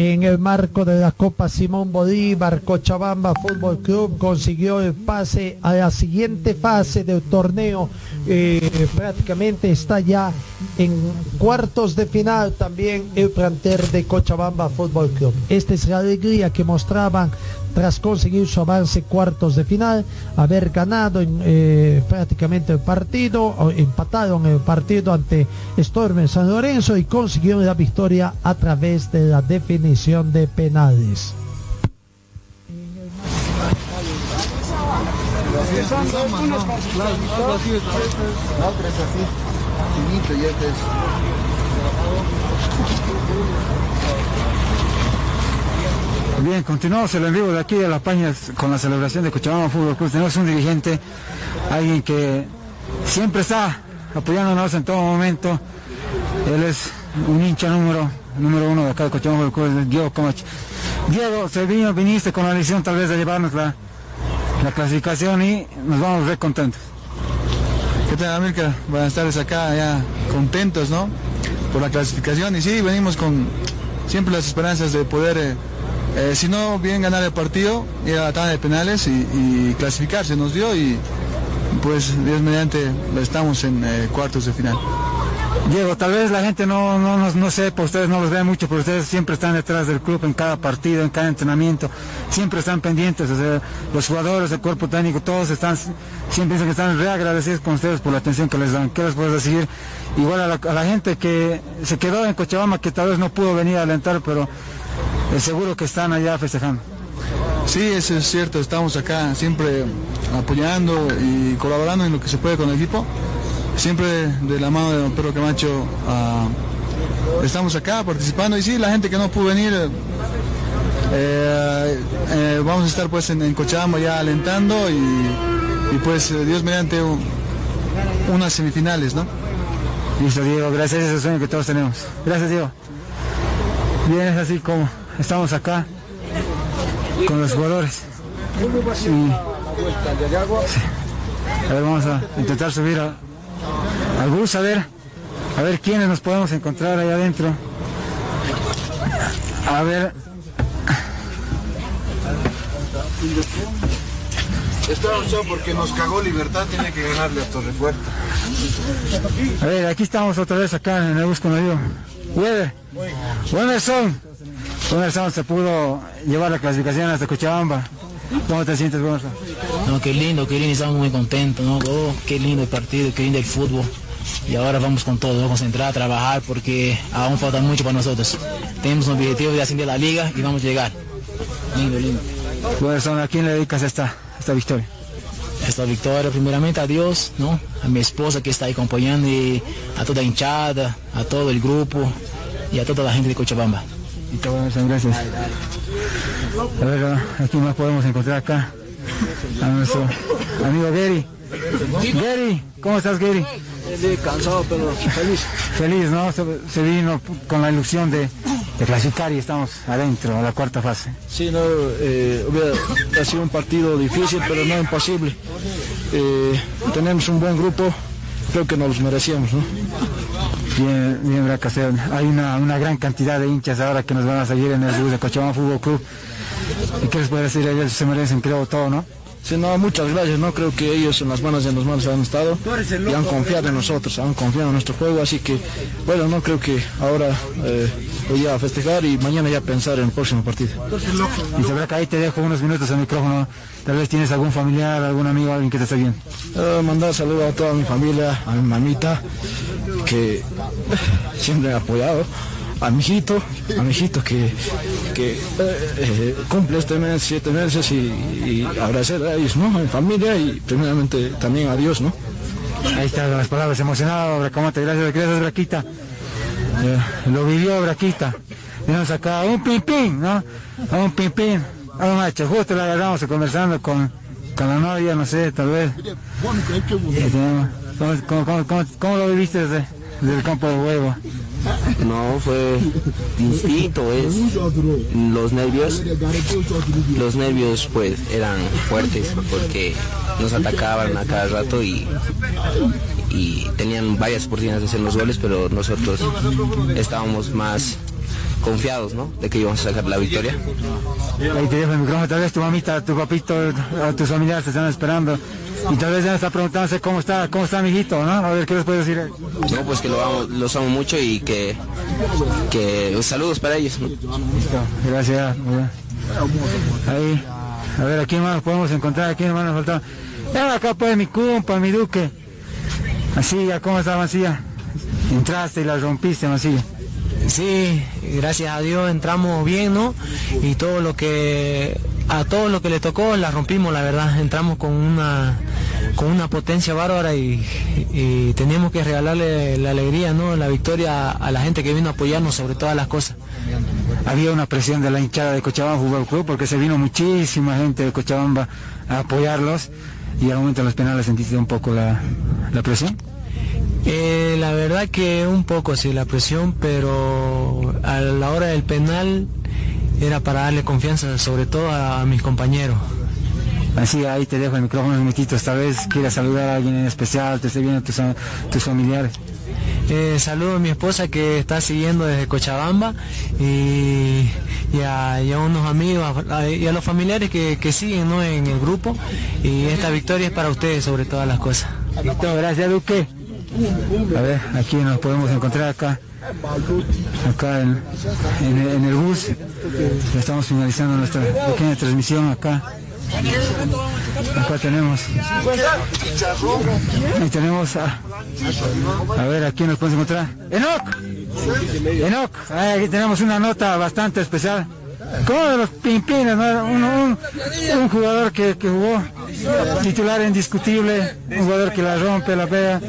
En el marco de la Copa Simón Bolívar, Cochabamba Fútbol Club consiguió el pase a la siguiente fase del torneo. Eh, prácticamente está ya en cuartos de final también el plantel de Cochabamba Fútbol Club. Esta es la alegría que mostraban tras conseguir su avance cuartos de final, haber ganado en, eh, prácticamente el partido, empataron el partido ante Storm San Lorenzo y consiguieron la victoria a través de la definición de penales. Bien, continuamos el en vivo de aquí de La Paña con la celebración de Cochabamba Fútbol Club. Tenemos un dirigente, alguien que siempre está apoyándonos en todo momento. Él es un hincha número, número uno de acá de Cochabamba Fútbol Club, Diego Camacho. Diego, se vino, viniste con la misión tal vez de llevarnos la, la clasificación y nos vamos re contentos. ¿Qué tal, América? Buenas tardes acá, ya contentos, ¿no? Por la clasificación y sí, venimos con siempre las esperanzas de poder, eh, eh, si no bien ganar el partido, ir a la tanda de penales y, y clasificarse. Nos dio y pues Dios mediante estamos en eh, cuartos de final. Diego, tal vez la gente no, no, no, no sepa, ustedes no los ven mucho, pero ustedes siempre están detrás del club en cada partido, en cada entrenamiento, siempre están pendientes, o sea, los jugadores, el cuerpo técnico, todos están, siempre dicen que están re agradecidos con ustedes por la atención que les dan. ¿Qué les puedes decir? Igual a la, a la gente que se quedó en Cochabamba, que tal vez no pudo venir a alentar, pero seguro que están allá festejando. Sí, eso es cierto, estamos acá siempre apoyando y colaborando en lo que se puede con el equipo. Siempre de la mano de don Pedro Camacho ah, estamos acá participando y sí, la gente que no pudo venir, eh, eh, vamos a estar pues en, en Cochabamba ya alentando y, y, pues eh, Dios mediante un- unas semifinales, ¿no? Listo, Diego, gracias a ese sueño que todos tenemos. Gracias, Diego. Bien, es así como estamos acá con los jugadores. Y- a ver, vamos a intentar subir a- al bus a ver, a ver quiénes nos podemos encontrar ahí adentro. A ver, Está porque nos cagó Libertad, tiene que ganarle a Torrefuerte. a ver, aquí estamos otra vez acá en el bus con Diego. Weber, Wemerson. Wemerson se pudo llevar la clasificación hasta Cochabamba. ¿Cómo te sientes, Gonzalo? No, qué lindo, qué lindo, estamos muy contentos, ¿no? Oh, qué lindo el partido, qué lindo el fútbol. Y ahora vamos con todo, vamos a entrar a trabajar porque aún falta mucho para nosotros. Tenemos un objetivo de ascender a la liga y vamos a llegar. Lindo, lindo. Bueno, ¿a quién le dedicas esta, esta victoria? Esta victoria primeramente a Dios, ¿no? A mi esposa que está ahí acompañando y a toda la hinchada, a todo el grupo y a toda la gente de Cochabamba. Y a dar gracias. A ver, aquí más podemos encontrar acá a nuestro amigo Gary. Gary, ¿cómo estás Gary? cansado pero feliz. Feliz, ¿no? Se, se vino con la ilusión de, de clasificar y estamos adentro, a la cuarta fase. Sí, no, eh, hubiera ha sido un partido difícil, pero no imposible. Eh, tenemos un buen grupo, creo que nos los merecíamos, ¿no? Bien, bien, Bracaseo. Hay una, una gran cantidad de hinchas ahora que nos van a seguir en el bus de Cochabamba Fútbol Club. ¿Y qué les puede decir? Ellos se merecen, creo, todo, ¿no? Sí, no, muchas gracias, ¿no? Creo que ellos en las manos y en los manos han estado y han confiado en nosotros, han confiado en nuestro juego, así que, bueno, no creo que ahora eh, voy a festejar y mañana ya pensar en el próximo partido. Y sabrá que ahí te dejo unos minutos al micrófono. Tal vez tienes algún familiar, algún amigo, alguien que te esté bien. Eh, mandar saludos a toda mi familia, a mi mamita, que siempre me ha apoyado, a mi hijito, a mi hijito que, que eh, eh, cumple este mes, siete meses y, y agradecer a ellos, ¿no? A mi familia y primeramente también a Dios, ¿no? Ahí están las palabras emocionadas, Bracamonte. Gracias, gracias, Braquita. Eh, lo vivió Braquita. Tenemos acá un pimpín, ¿no? A un pimpín. A un macho. Justo la agarramos conversando con, con la novia, no sé, tal vez. Eh, tenemos- ¿Cómo, cómo, cómo, cómo- cómo lo viviste desde, desde el campo de juego? No, fue distinto, es los nervios, los nervios pues eran fuertes porque nos atacaban a cada rato y, y tenían varias oportunidades de hacer los goles, pero nosotros estábamos más confiados, ¿no? De que íbamos a sacar la victoria. Ahí te dejo el micrófono, tal vez tu mamita, tu papito, a tus familiares te están esperando. Y tal vez ya está preguntándose cómo está, cómo está mi hijito, ¿no? A ver qué les puedes decir. No, pues que lo amo, los amo mucho y que, que saludos para ellos. ¿no? Listo, gracias. Ahí, a ver, ¿a quién más podemos encontrar? ¿A quién más nos faltaba? Ya acá pues mi cumpa, mi duque. Mancilla, ¿cómo está Mancilla? Entraste y la rompiste, Mancilla. Sí, gracias a Dios entramos bien, ¿no? Y todo lo que a todo lo que le tocó la rompimos, la verdad. Entramos con una con una potencia bárbara y, y teníamos que regalarle la alegría, ¿no? La victoria a, la gente que vino a apoyarnos sobre todas las cosas. Había una presión de la hinchada de Cochabamba Fútbol Club porque se vino muchísima gente de Cochabamba a apoyarlos y al momento de los penales sentiste un poco la, la presión. Eh, la verdad que un poco sí la presión, pero a la hora del penal era para darle confianza sobre todo a, a mis compañeros. Así, ahí te dejo el micrófono un minutito. Esta vez quieres saludar a alguien en especial, te estoy viendo tus, tus familiares. Eh, saludo a mi esposa que está siguiendo desde Cochabamba y, y a, y a unos amigos a- y a los familiares que, que siguen ¿no? en el grupo y esta victoria es para ustedes sobre todas las cosas. Listo, gracias Duque. A ver, aquí nos podemos encontrar acá, acá en, en- el bus. Estamos finalizando nuestra pequeña transmisión acá. Acá tenemos, ahí tenemos a, a ver, aquí nos podemos encontrar. ¡Enoc! ¡Enoc! Aquí tenemos una nota bastante especial. Como de los pimpines, ¿no? un, un- un jugador que, que jugó titular indiscutible, un jugador que la rompe, la pega.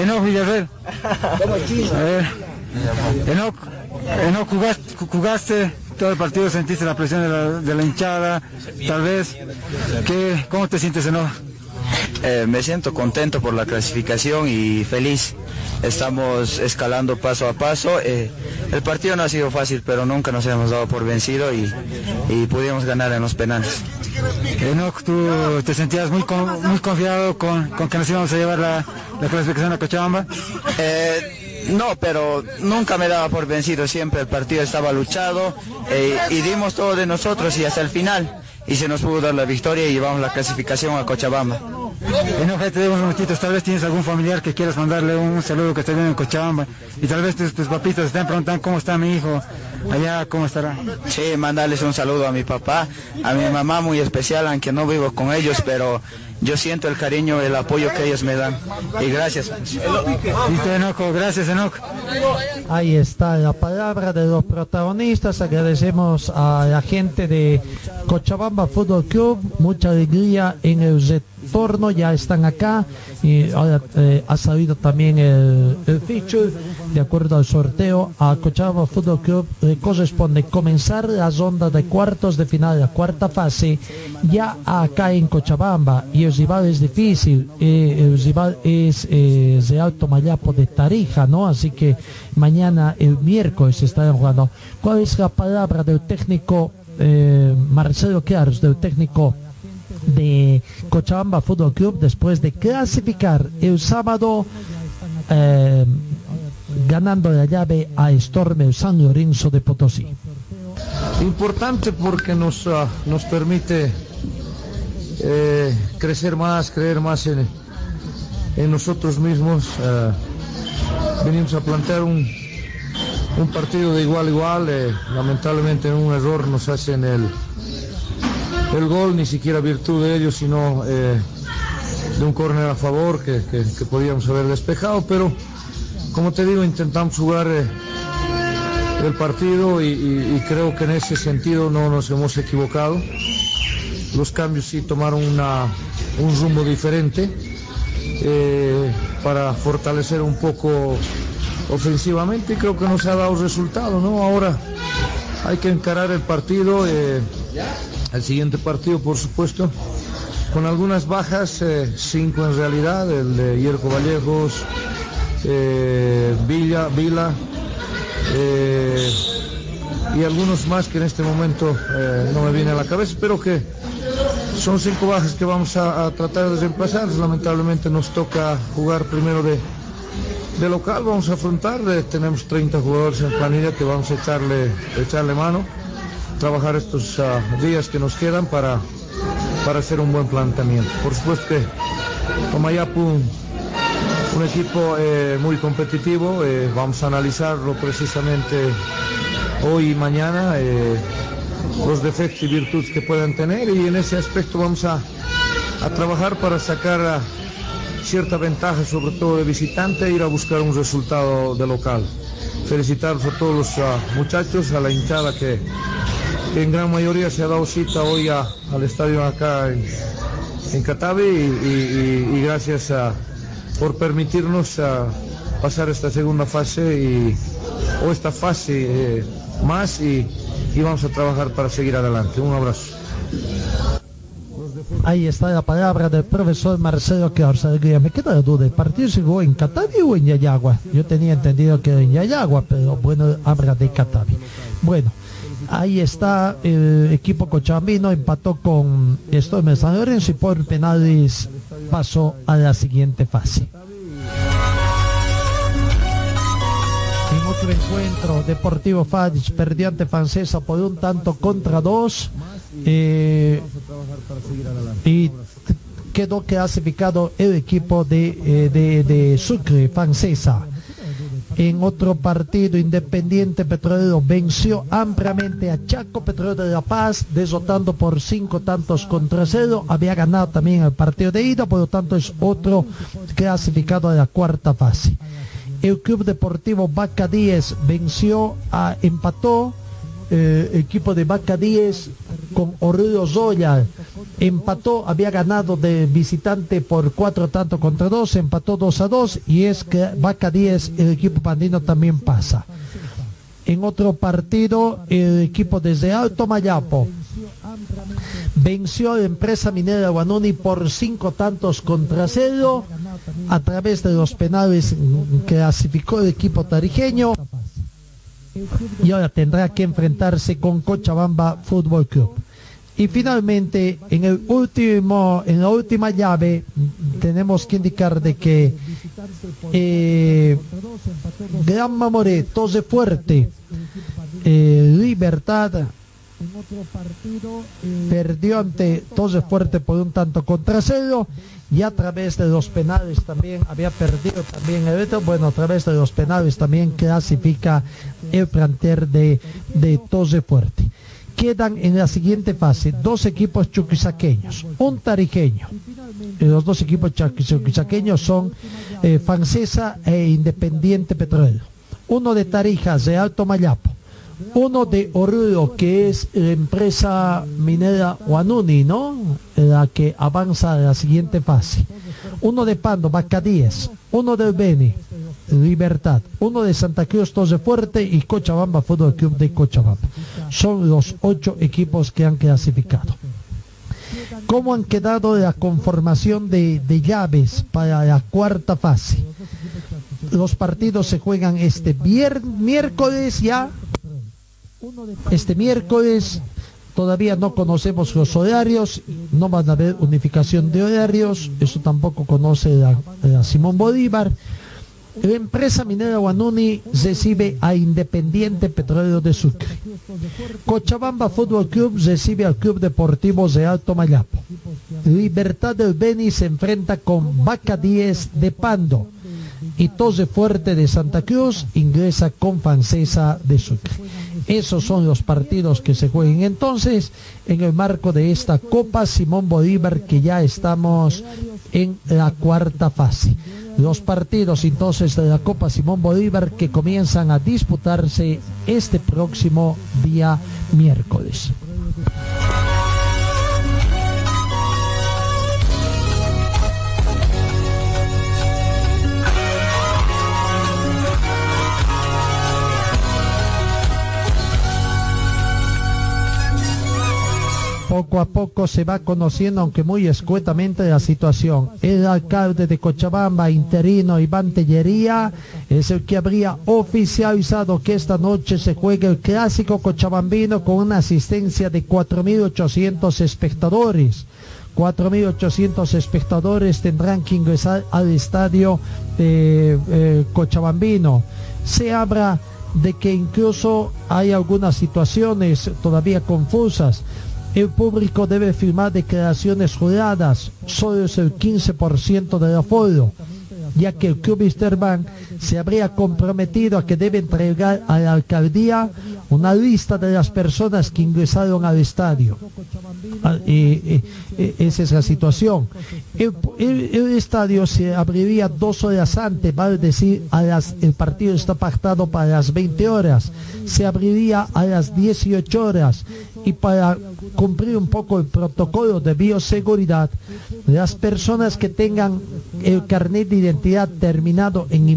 Enoc Villarreal. A ver, Enoc, Enoc jugaste, todo el partido, sentiste la presión de la, hinchada, tal vez. ¿Qué, ¿Cómo te sientes, Enoc? Eh, me siento contento por la clasificación y feliz. Estamos escalando paso a paso. Eh, el partido no ha sido fácil, pero nunca nos hemos dado por vencido y, y pudimos ganar en los penales. Enoc, tú te sentías muy, con- muy confiado con, con que nos íbamos a llevar la, la clasificación a Cochabamba. Eh, no, pero nunca me daba por vencido. Siempre el partido estaba luchado eh, y dimos todo de nosotros y hasta el final. Y se nos pudo dar la victoria y llevamos la clasificación a Cochabamba. Enoc, ahí te dejo unos minutitos, tal vez tienes algún familiar que quieras mandarle un saludo que esté bien en Cochabamba y tal vez tus, tus papitos estén preguntando cómo está mi hijo Allá, ¿cómo estará? Sí, mandarles un saludo a mi papá, a mi mamá muy especial, aunque no vivo con ellos, pero yo siento el cariño, el apoyo que ellos me dan. Y gracias. Listo, Enoco, gracias, Enoco. Ahí está la palabra de los protagonistas. Agradecemos a la gente de Cochabamba Fútbol Club. Mucha alegría en el retorno. Ya están acá. Y ahora eh, ha salido también el, el feature. De acuerdo al sorteo, a Cochabamba Fútbol Club le corresponde comenzar la ronda de cuartos de final, la cuarta fase, ya acá en Cochabamba. Y el rival es difícil. eh, el rival es eh, de Alto Mayapo de Tarija, ¿no? Así que mañana, el miércoles, estarán jugando. ¿Cuál es la palabra del técnico eh, Marcelo Claros, del técnico de Cochabamba Fútbol Club, después de clasificar el sábado, eh, ganando la llave a Storm San Lorenzo de Potosí? Importante porque nos, ah, nos permite eh, crecer más, creer más en, en nosotros mismos. ah, venimos a plantear un, un partido de igual a igual. eh, lamentablemente en un error nos hacen el, el gol, ni siquiera virtud de ellos, sino eh, de un córner a favor que, podíamos haber despejado. Pero como te digo, intentamos jugar eh, el partido y, creo que en ese sentido no nos hemos equivocado. Los cambios sí tomaron una- un rumbo diferente eh, para fortalecer un poco ofensivamente y creo que nos ha dado resultado, ¿no? Ahora hay que encarar el partido, el siguiente partido por supuesto, con algunas bajas, eh, cinco en realidad, el de Hierco Vallejos, eh, Villa, Vila, eh, y algunos más que en este momento eh, no me viene a la cabeza, pero que son cinco bajas que vamos a, tratar de reemplazar. Lamentablemente nos toca jugar primero de, de local, vamos a afrontar, tenemos 30 jugadores en planilla que vamos a echarle, echarle mano, trabajar estos ah, días que nos quedan para, para hacer un buen planteamiento. Por supuesto que Tomayapu, un equipo eh, muy competitivo, eh, vamos a analizarlo precisamente hoy y mañana, eh, los defectos y virtudes que puedan tener y en ese aspecto vamos a, a trabajar para sacar ah, cierta ventaja, sobre todo de visitante, e ir a buscar un resultado de local. Felicitar a todos los ah, muchachos, a la hinchada que en gran mayoría se ha dado cita hoy al estadio acá en, en Catavi y, gracias a, por permitirnos pasar esta segunda fase o esta fase eh, más y, vamos a trabajar para seguir adelante. Un abrazo. Ahí está la palabra del profesor Marcelo. Alegría. Me queda la duda, ¿el partido se jugó en Catavi o en Yayagua? Yo tenía entendido que era en Yayagua, pero bueno, habla de Catavi. Bueno, ahí está el equipo cochabambino, empató con Storm de y por penales pasó a la siguiente fase. En otro encuentro, Deportivo Fadich perdió ante Francesa por un tanto contra dos. eh, y quedó clasificado el equipo de, eh, de, de Sucre, Francesa. En otro partido, Independiente Petrolero venció ampliamente a Chaco Petrolero de La Paz, derrotando por cinco tantos contra cero. Había ganado también el partido de ida, por lo tanto es otro clasificado a la cuarta fase. El Club Deportivo Vaca 10 venció, a, empató eh, equipo de Vaca 10 con Orlando Zoya empató, había ganado de visitante por cuatro tantos contra dos, empató 2 a 2 y es que Vaca 10, el equipo pandino también pasa. En otro partido, el equipo desde Alto Mayapo venció a la empresa minera Guanoni por cinco tantos contra cero a través de los penales mm, clasificó el equipo tarijeño y ahora tendrá que enfrentarse con Cochabamba Fútbol Club. Y finalmente, en el último, en la última llave, tenemos que indicar de que eh, Gran Mamoré, Tose Fuerte, eh, Libertad perdió ante Tose Fuerte por un tanto contra cero y a través de los penales también había perdido también el reto, bueno, a través de los penales también clasifica el planter de, de Fuerte. Quedan en la siguiente fase dos equipos chuquisaqueños, un tarijeño. Los dos equipos chuquisaqueños son eh, Francesa e Independiente Petrolero. Uno de Tarijas de Alto Mayapo uno de Oruro, que es la empresa minera Guanuni, ¿no? La que avanza a la siguiente fase. Uno de Pando, Bacadíes. Uno de Beni, Libertad. Uno de Santa Cruz, Torre Fuerte y Cochabamba, Fútbol Club de Cochabamba. Son los ocho equipos que han clasificado. ¿Cómo han quedado la conformación de, de llaves para la cuarta fase? Los partidos se juegan este miércoles ya este miércoles todavía no conocemos los horarios, no van a haber unificación de horarios, eso tampoco conoce Simón Bolívar. La empresa minera Guanuni recibe a Independiente Petróleo de Sucre. Cochabamba Fútbol Club recibe al Club Deportivo de Alto Mayapo. Libertad del Beni se enfrenta con Vaca 10 de Pando. Y Tose Fuerte de Santa Cruz ingresa con Francesa de Sucre. Esos son los partidos que se jueguen entonces en el marco de esta Copa Simón Bolívar que ya estamos en la cuarta fase. Los partidos entonces de la Copa Simón Bolívar que comienzan a disputarse este próximo día miércoles. Poco a poco se va conociendo, aunque muy escuetamente, la situación. El alcalde de Cochabamba, interino Iván Tellería, es el que habría oficializado que esta noche se juegue el clásico cochabambino con una asistencia de 4.800 espectadores. 4.800 espectadores tendrán que ingresar al estadio de eh, Cochabambino. Se habla de que incluso hay algunas situaciones todavía confusas el público debe firmar declaraciones juradas, solo es el 15% del aforo, ya que el Club Bank se habría comprometido a que debe entregar a la alcaldía una lista de las personas que ingresaron al estadio. Esa es la situación. El, estadio se abriría dos horas antes, vale decir, a las, el partido está pactado para las 20 horas, se abriría a las 18 horas y para cumplir un poco el protocolo de bioseguridad, las personas que tengan el carnet de identidad terminado en